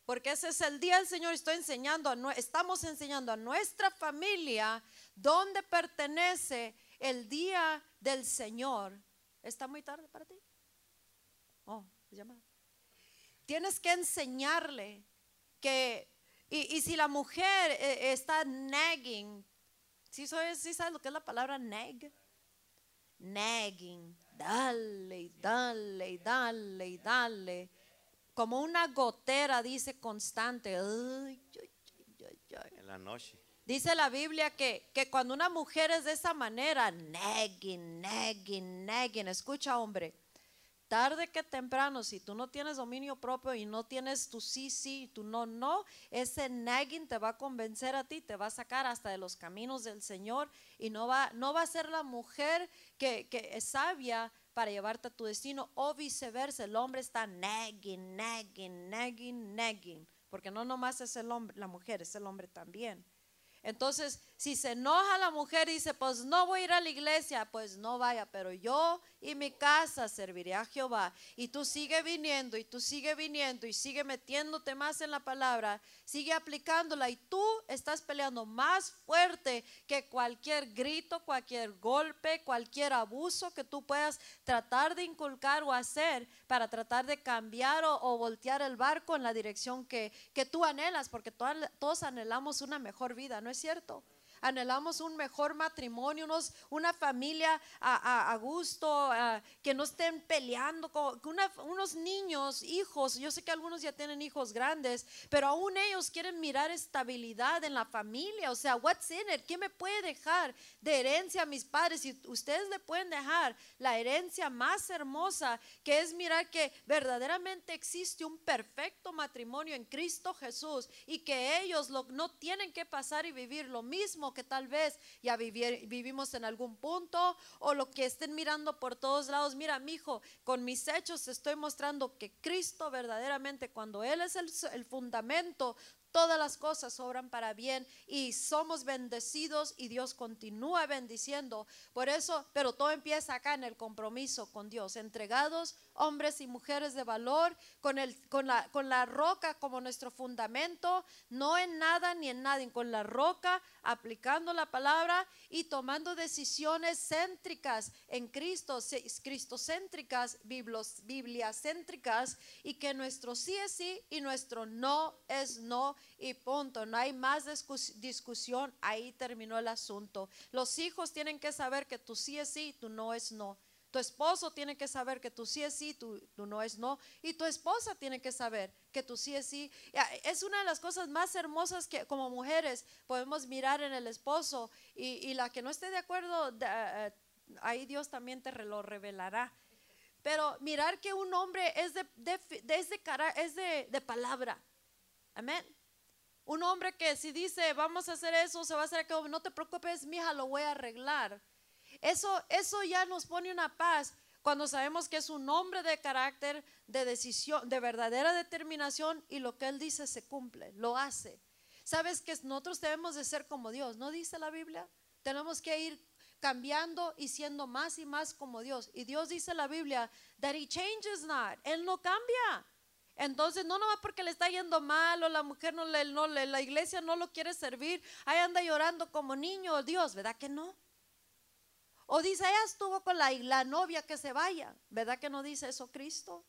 Porque ese es el día del Señor, estoy enseñando, estamos enseñando a nuestra familia dónde pertenece el día del Señor. ¿Está muy tarde para ti? Oh, llama. Tienes que enseñarle que, y, si la mujer eh, está nagging, ¿Sí sabes, lo que es la palabra nag? Nagging. Dale, dale, dale, dale. Como una gotera, dice constante. en
la noche.
Dice la Biblia que, que cuando una mujer es de esa manera, nagging, nagging, nagging. Escucha, hombre tarde que temprano, si tú no tienes dominio propio y no tienes tu sí, sí, tu no, no, ese nagging te va a convencer a ti, te va a sacar hasta de los caminos del Señor y no va, no va a ser la mujer que, que es sabia para llevarte a tu destino o viceversa. El hombre está nagging, nagging, nagging, nagging, porque no nomás es el hombre, la mujer, es el hombre también. Entonces, si se enoja la mujer y dice, pues no voy a ir a la iglesia, pues no vaya, pero yo y mi casa serviré a Jehová. Y tú sigue viniendo y tú sigue viniendo y sigue metiéndote más en la palabra, sigue aplicándola y tú estás peleando más fuerte que cualquier grito, cualquier golpe, cualquier abuso que tú puedas tratar de inculcar o hacer para tratar de cambiar o, voltear el barco en la dirección que, que tú anhelas, porque todos anhelamos una mejor vida, ¿no es cierto? Anhelamos un mejor matrimonio, unos, una familia a, gusto, que no estén peleando, con, unos niños, hijos, yo sé que algunos ya tienen hijos grandes, pero aún ellos quieren mirar estabilidad en la familia, o sea, what's in it, ¿qué me puede dejar de herencia a mis padres? Y ustedes le pueden dejar la herencia más hermosa, que es mirar que verdaderamente existe un perfecto matrimonio en Cristo Jesús y que ellos no tienen que pasar y vivir lo mismo que tal vez ya vivimos en algún punto o lo que estén mirando por todos lados. Mira, mi hijo, con mis hechos estoy mostrando que Cristo verdaderamente, cuando Él es el, el fundamento, todas las cosas obran para bien y somos bendecidos y Dios continúa bendiciendo. Por eso, pero todo empieza acá en el compromiso con Dios, entregados hombres y mujeres de valor, con, el, con, la, con la roca como nuestro fundamento, no en nada ni en nadie, con la roca, aplicando la palabra y tomando decisiones céntricas en Cristo, cristocéntricas, bibliacéntricas, y que nuestro sí es sí y nuestro no es no, y punto. No hay más discus- discusión, ahí terminó el asunto. Los hijos tienen que saber que tu sí es sí y tu no es no. Tu esposo tiene que saber que tu sí es sí, tu, tu no es no. Y tu esposa tiene que saber que tu sí es sí. Ya, Es una de las cosas más hermosas que como mujeres podemos mirar en el esposo. Y, y la que no esté de acuerdo, eh, ahí Dios también te lo revelará. Pero mirar que un hombre es de, de, de- es de, cara- es de, de palabra. Amén. Un hombre que si dice, vamos a hacer eso, se va a hacer aquello, no te preocupes, mija, lo voy a arreglar. Eso, eso ya nos pone una paz cuando sabemos que es un hombre de carácter, de decisión, de verdadera determinación y lo que él dice se cumple, lo hace. Sabes que nosotros debemos de ser como Dios, ¿no dice la Biblia? Tenemos que ir cambiando y siendo más y más como Dios. Y Dios dice en la Biblia, that he changes not, Él no cambia. Entonces, no nomás porque le está yendo mal o la mujer no le, no le- la iglesia no lo quiere servir, ahí anda llorando como niño, Dios, ¿verdad que no? O dice, ella estuvo con la, la novia que se vaya, ¿verdad que no dice eso Cristo?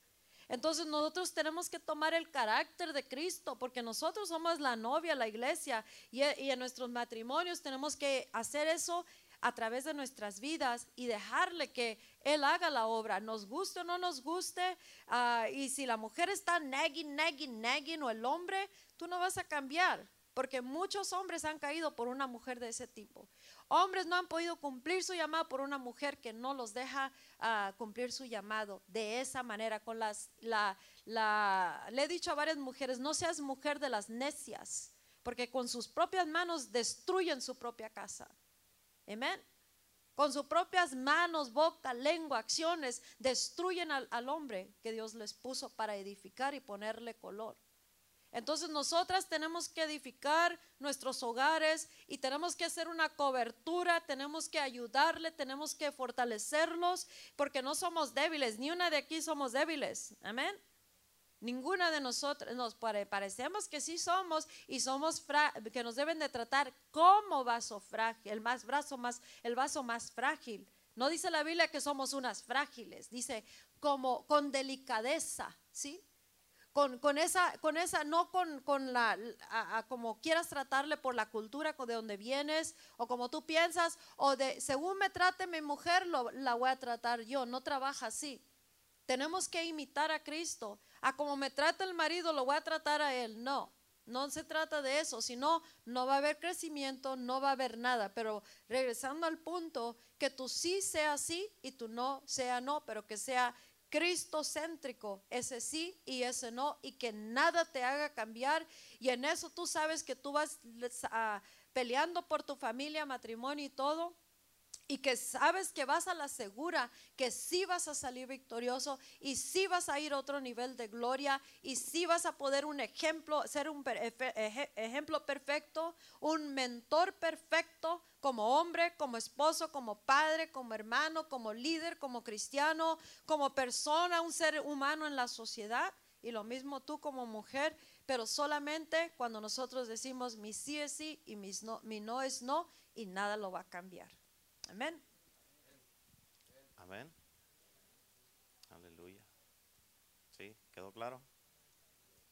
Entonces nosotros tenemos que tomar el carácter de Cristo, porque nosotros somos la novia, la iglesia, y, y en nuestros matrimonios tenemos que hacer eso a través de nuestras vidas y dejarle que Él haga la obra, nos guste o no nos guste, ah, y si la mujer está nagging, nagging, nagging, o el hombre, tú no vas a cambiar, porque muchos hombres han caído por una mujer de ese tipo. Hombres no han podido cumplir su llamado por una mujer que no los deja ah, cumplir su llamado de esa manera. Con las, la, la, le he dicho a varias mujeres, no seas mujer de las necias, porque con sus propias manos destruyen su propia casa. Amén. Con sus propias manos, boca, lengua, acciones, destruyen al, al hombre que Dios les puso para edificar y ponerle color. Entonces nosotras tenemos que edificar nuestros hogares y tenemos que hacer una cobertura, tenemos que ayudarle, tenemos que fortalecerlos, porque no somos débiles, ni una de aquí somos débiles. Amén. Ninguna de nosotras nos pare- parecemos que sí somos y somos que nos deben de tratar como vaso frágil, el más brazo más el vaso más frágil. No dice la Biblia que somos unas frágiles, dice como con delicadeza, ¿sí? Con, con esa, con esa, no con, con la, a- a como quieras tratarle por la cultura de donde vienes, o como tú piensas, o de según me trate mi mujer, lo- la voy a tratar yo. No trabaja así. Tenemos que imitar a Cristo. A como me trata el marido, lo voy a tratar a él. No, no se trata de eso, sino no va a haber crecimiento, no va a haber nada. Pero regresando al punto, que tú sí sea sí y tú no sea no, pero que sea cristocéntrico, ese sí y ese no, y que nada te haga cambiar. Y en eso tú sabes que tú vas ah, peleando por tu familia, matrimonio y todo. Y que sabes que vas a la segura, que sí vas a salir victorioso y sí vas a ir a otro nivel de gloria y sí vas a poder un ejemplo, ser un ejemplo perfecto, un mentor perfecto como hombre, como esposo, como padre, como hermano, como líder, como cristiano, como persona, un ser humano en la sociedad. Y lo mismo tú como mujer, pero solamente cuando nosotros decimos mi sí es sí y mis no- mi no es no y nada lo va a cambiar. Amén.
Amén. Aleluya. ¿Sí? ¿Quedó claro?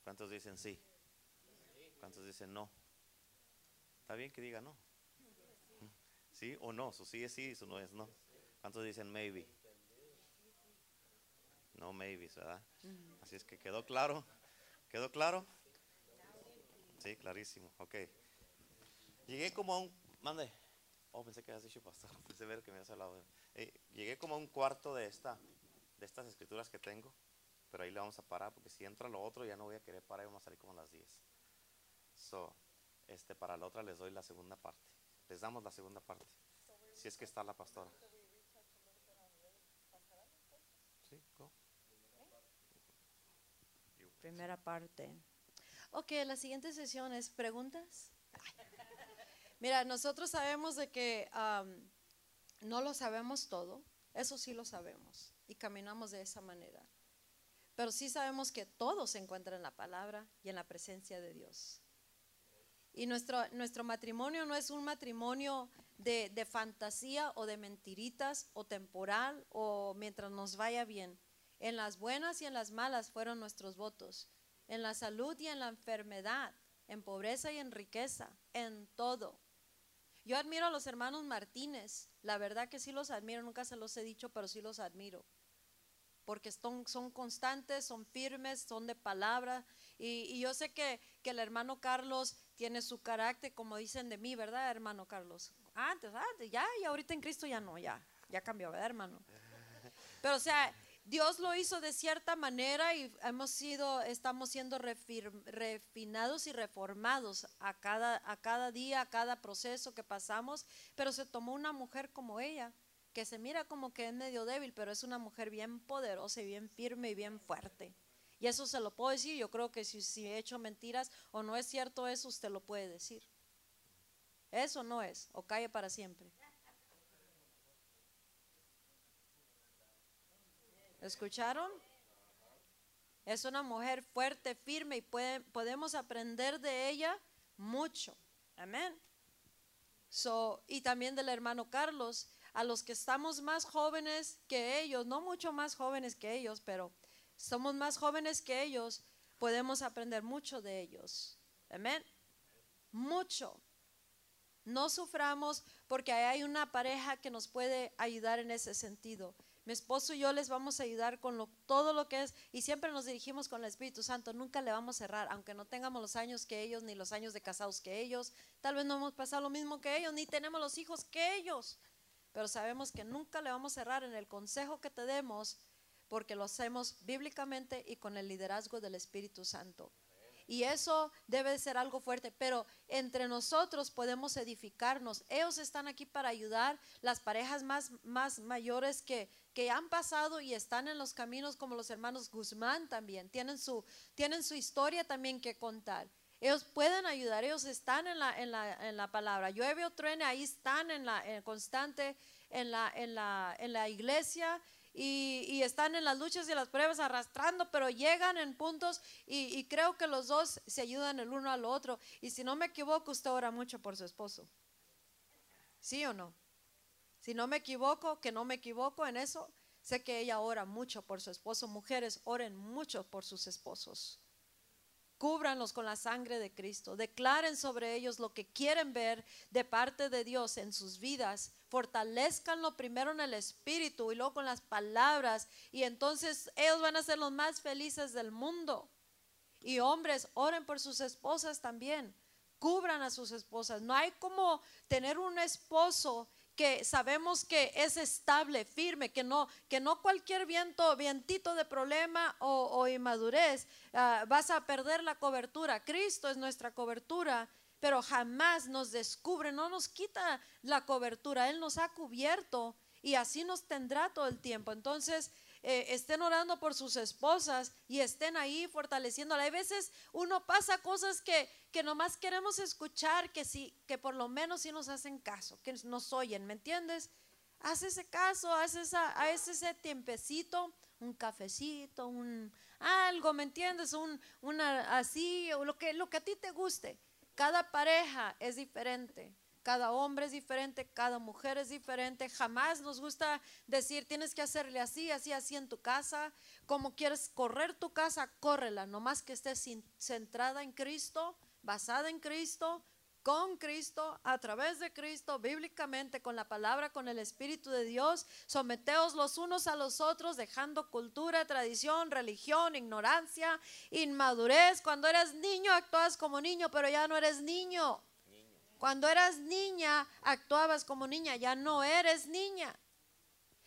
¿Cuántos dicen sí? ¿Cuántos dicen no? Está bien que diga no. ¿Sí o no? Su sí es sí, su no es no. ¿Cuántos dicen maybe? No maybe, ¿verdad? Así es que quedó claro. ¿Quedó claro? Sí, clarísimo. Ok. Llegué como a un. Mande. Oh, pensé que habías dicho pastor. [laughs] Pensé ver que me habías hablado. Eh, llegué como a un cuarto de esta, de estas escrituras que tengo, pero ahí le vamos a parar porque si entra lo otro ya no voy a querer parar y vamos a salir como a las 10. So, este, para la otra les doy la segunda parte. Les damos la segunda parte. Si es que está la pastora. Sí, go.
Primera parte. Ok, la siguiente sesión es preguntas. [laughs] Mira, nosotros sabemos de que no lo sabemos todo, eso sí lo sabemos y caminamos de esa manera. pero sí sabemos que todo se encuentra en la palabra y en la presencia de Dios. Y nuestro, nuestro matrimonio no es un matrimonio de, de fantasía o de mentiritas o temporal o mientras nos vaya bien. En las buenas y en las malas fueron nuestros votos. En la salud y en la enfermedad, en pobreza y en riqueza, en todo. Yo admiro a los hermanos Martínez. La verdad que sí los admiro, nunca se los he dicho, pero sí los admiro. Porque son, constantes, son firmes, son de palabra. Y, y yo sé que, que el hermano Carlos tiene su carácter, como dicen de mí, ¿verdad, hermano Carlos? Antes, antes, ya, y ahorita en Cristo ya no, ya, ya cambió, ¿verdad, hermano? Pero o sea, Dios lo hizo de cierta manera y hemos sido, estamos siendo refinados y reformados a cada, a cada día, a cada proceso que pasamos, pero se tomó una mujer como ella, que se mira como que es medio débil, pero es una mujer bien poderosa y bien firme y bien fuerte. Y eso se lo puedo decir, yo creo que si, si he hecho mentiras o no es cierto eso, usted lo puede decir. Eso no es, o calle para siempre. ¿Escucharon? Es una mujer fuerte, firme y puede- podemos aprender de ella mucho. Amén. So, y también del hermano Carlos, a los que estamos más jóvenes que ellos, no mucho más jóvenes que ellos, pero somos más jóvenes que ellos, podemos aprender mucho de ellos. Amén. Mucho. No suframos porque hay una pareja que nos puede ayudar en ese sentido. Mi esposo y yo les vamos a ayudar con todo lo que es y siempre nos dirigimos con el Espíritu Santo. Nunca le vamos a cerrar, aunque no tengamos los años que ellos ni los años de casados que ellos. Tal vez no hemos pasado lo mismo que ellos, ni tenemos los hijos que ellos. Pero sabemos que nunca le vamos a cerrar en el consejo que te demos porque lo hacemos bíblicamente y con el liderazgo del Espíritu Santo. Y eso debe de ser algo fuerte, pero entre nosotros podemos edificarnos. Ellos están aquí para ayudar las parejas más, más mayores que, que han pasado y están en los caminos como los hermanos Guzmán también. Tienen su, tienen su historia también que contar. Ellos pueden ayudar, ellos están en la, en la, en la palabra. Llueve o truene, ahí están en la en constante en la, en, la, en la iglesia y, y están en las luchas y las pruebas arrastrando, pero llegan en puntos y, y creo que los dos se ayudan el uno al otro. Y si no me equivoco, usted ora mucho por su esposo. ¿Sí o no? Si no me equivoco, que no me equivoco en eso, sé que ella ora mucho por su esposo. Mujeres, oren mucho por sus esposos. Cúbranlos con la sangre de Cristo. Declaren sobre ellos lo que quieren ver de parte de Dios en sus vidas. Fortalezcanlo primero en el espíritu y luego con las palabras. Y entonces ellos van a ser los más felices del mundo. Y hombres, oren por sus esposas también. Cubran a sus esposas. No hay como tener un esposo que sabemos que es estable, firme, que no, que no cualquier viento, vientito de problema o, inmadurez ah, vas a perder la cobertura. Cristo es nuestra cobertura, pero jamás nos descubre, no nos quita la cobertura. Él nos ha cubierto y así nos tendrá todo el tiempo. Entonces, eh, estén orando por sus esposas y estén ahí fortaleciéndola. Hay veces uno pasa cosas que, que nomás queremos escuchar, que, sí, que por lo menos sí nos hacen caso, que nos oyen, ¿me entiendes? Haz ese caso, haz, esa, haz ese tiempecito, un cafecito, un algo, ¿me entiendes? Un, una así, o lo que, lo que a ti te guste. Cada pareja es diferente. Cada hombre es diferente, cada mujer es diferente. Jamás nos gusta decir, tienes que hacerle así, así, así en tu casa. Como quieres correr tu casa, córrela. Nomás que estés centrada en Cristo, basada en Cristo, con Cristo, a través de Cristo, bíblicamente, con la palabra, con el Espíritu de Dios. Someteos los unos a los otros, dejando cultura, tradición, religión, ignorancia, inmadurez. Cuando eras niño, actuabas como niño, pero ya no eres niño. Cuando eras niña, actuabas como niña, ya no eres niña.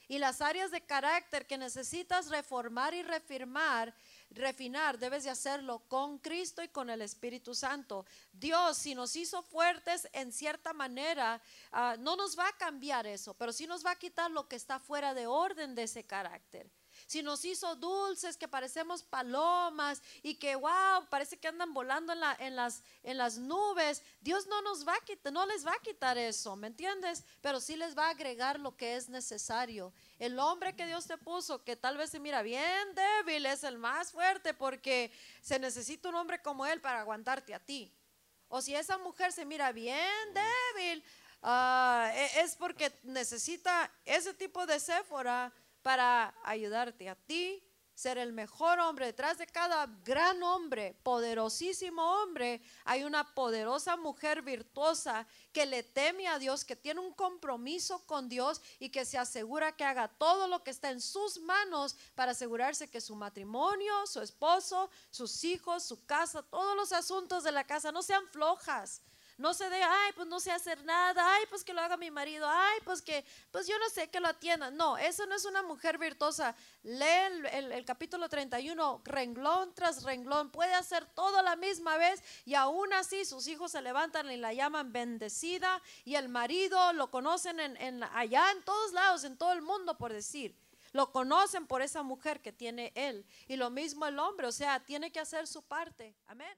Y las áreas de carácter que necesitas reformar y refirmar, refinar, debes de hacerlo con Cristo y con el Espíritu Santo. Dios, si nos hizo fuertes en cierta manera, ah, no nos va a cambiar eso, pero sí nos va a quitar lo que está fuera de orden de ese carácter. Si nos hizo dulces que parecemos palomas y que wow, parece que andan volando en, la, en, las, en las nubes, Dios no nos va a quitar, no les va a quitar eso, ¿me entiendes? Pero sí les va a agregar lo que es necesario. El hombre que Dios te puso, que tal vez se mira bien débil, es el más fuerte porque se necesita un hombre como él para aguantarte a ti. O si esa mujer se mira bien débil, ah, e, es porque necesita ese tipo de Séfora para ayudarte a ti, ser el mejor hombre. Detrás de cada gran hombre, poderosísimo hombre, hay una poderosa mujer virtuosa que le teme a Dios, que tiene un compromiso con Dios y que se asegura que haga todo lo que está en sus manos para asegurarse que su matrimonio, su esposo, sus hijos, su casa, todos los asuntos de la casa no sean flojas no se de, ay, pues no sé hacer nada, ay, pues que lo haga mi marido, ay, pues que, pues yo no sé que lo atienda. No, eso no es una mujer virtuosa. Lee el, capítulo 31, renglón tras renglón, puede hacer todo la misma vez y aún así sus hijos se levantan y la llaman bendecida y el marido lo conocen en, allá en todos lados, en todo el mundo, por decir. Lo conocen por esa mujer que tiene él. Y lo mismo el hombre, o sea, tiene que hacer su parte. Amén.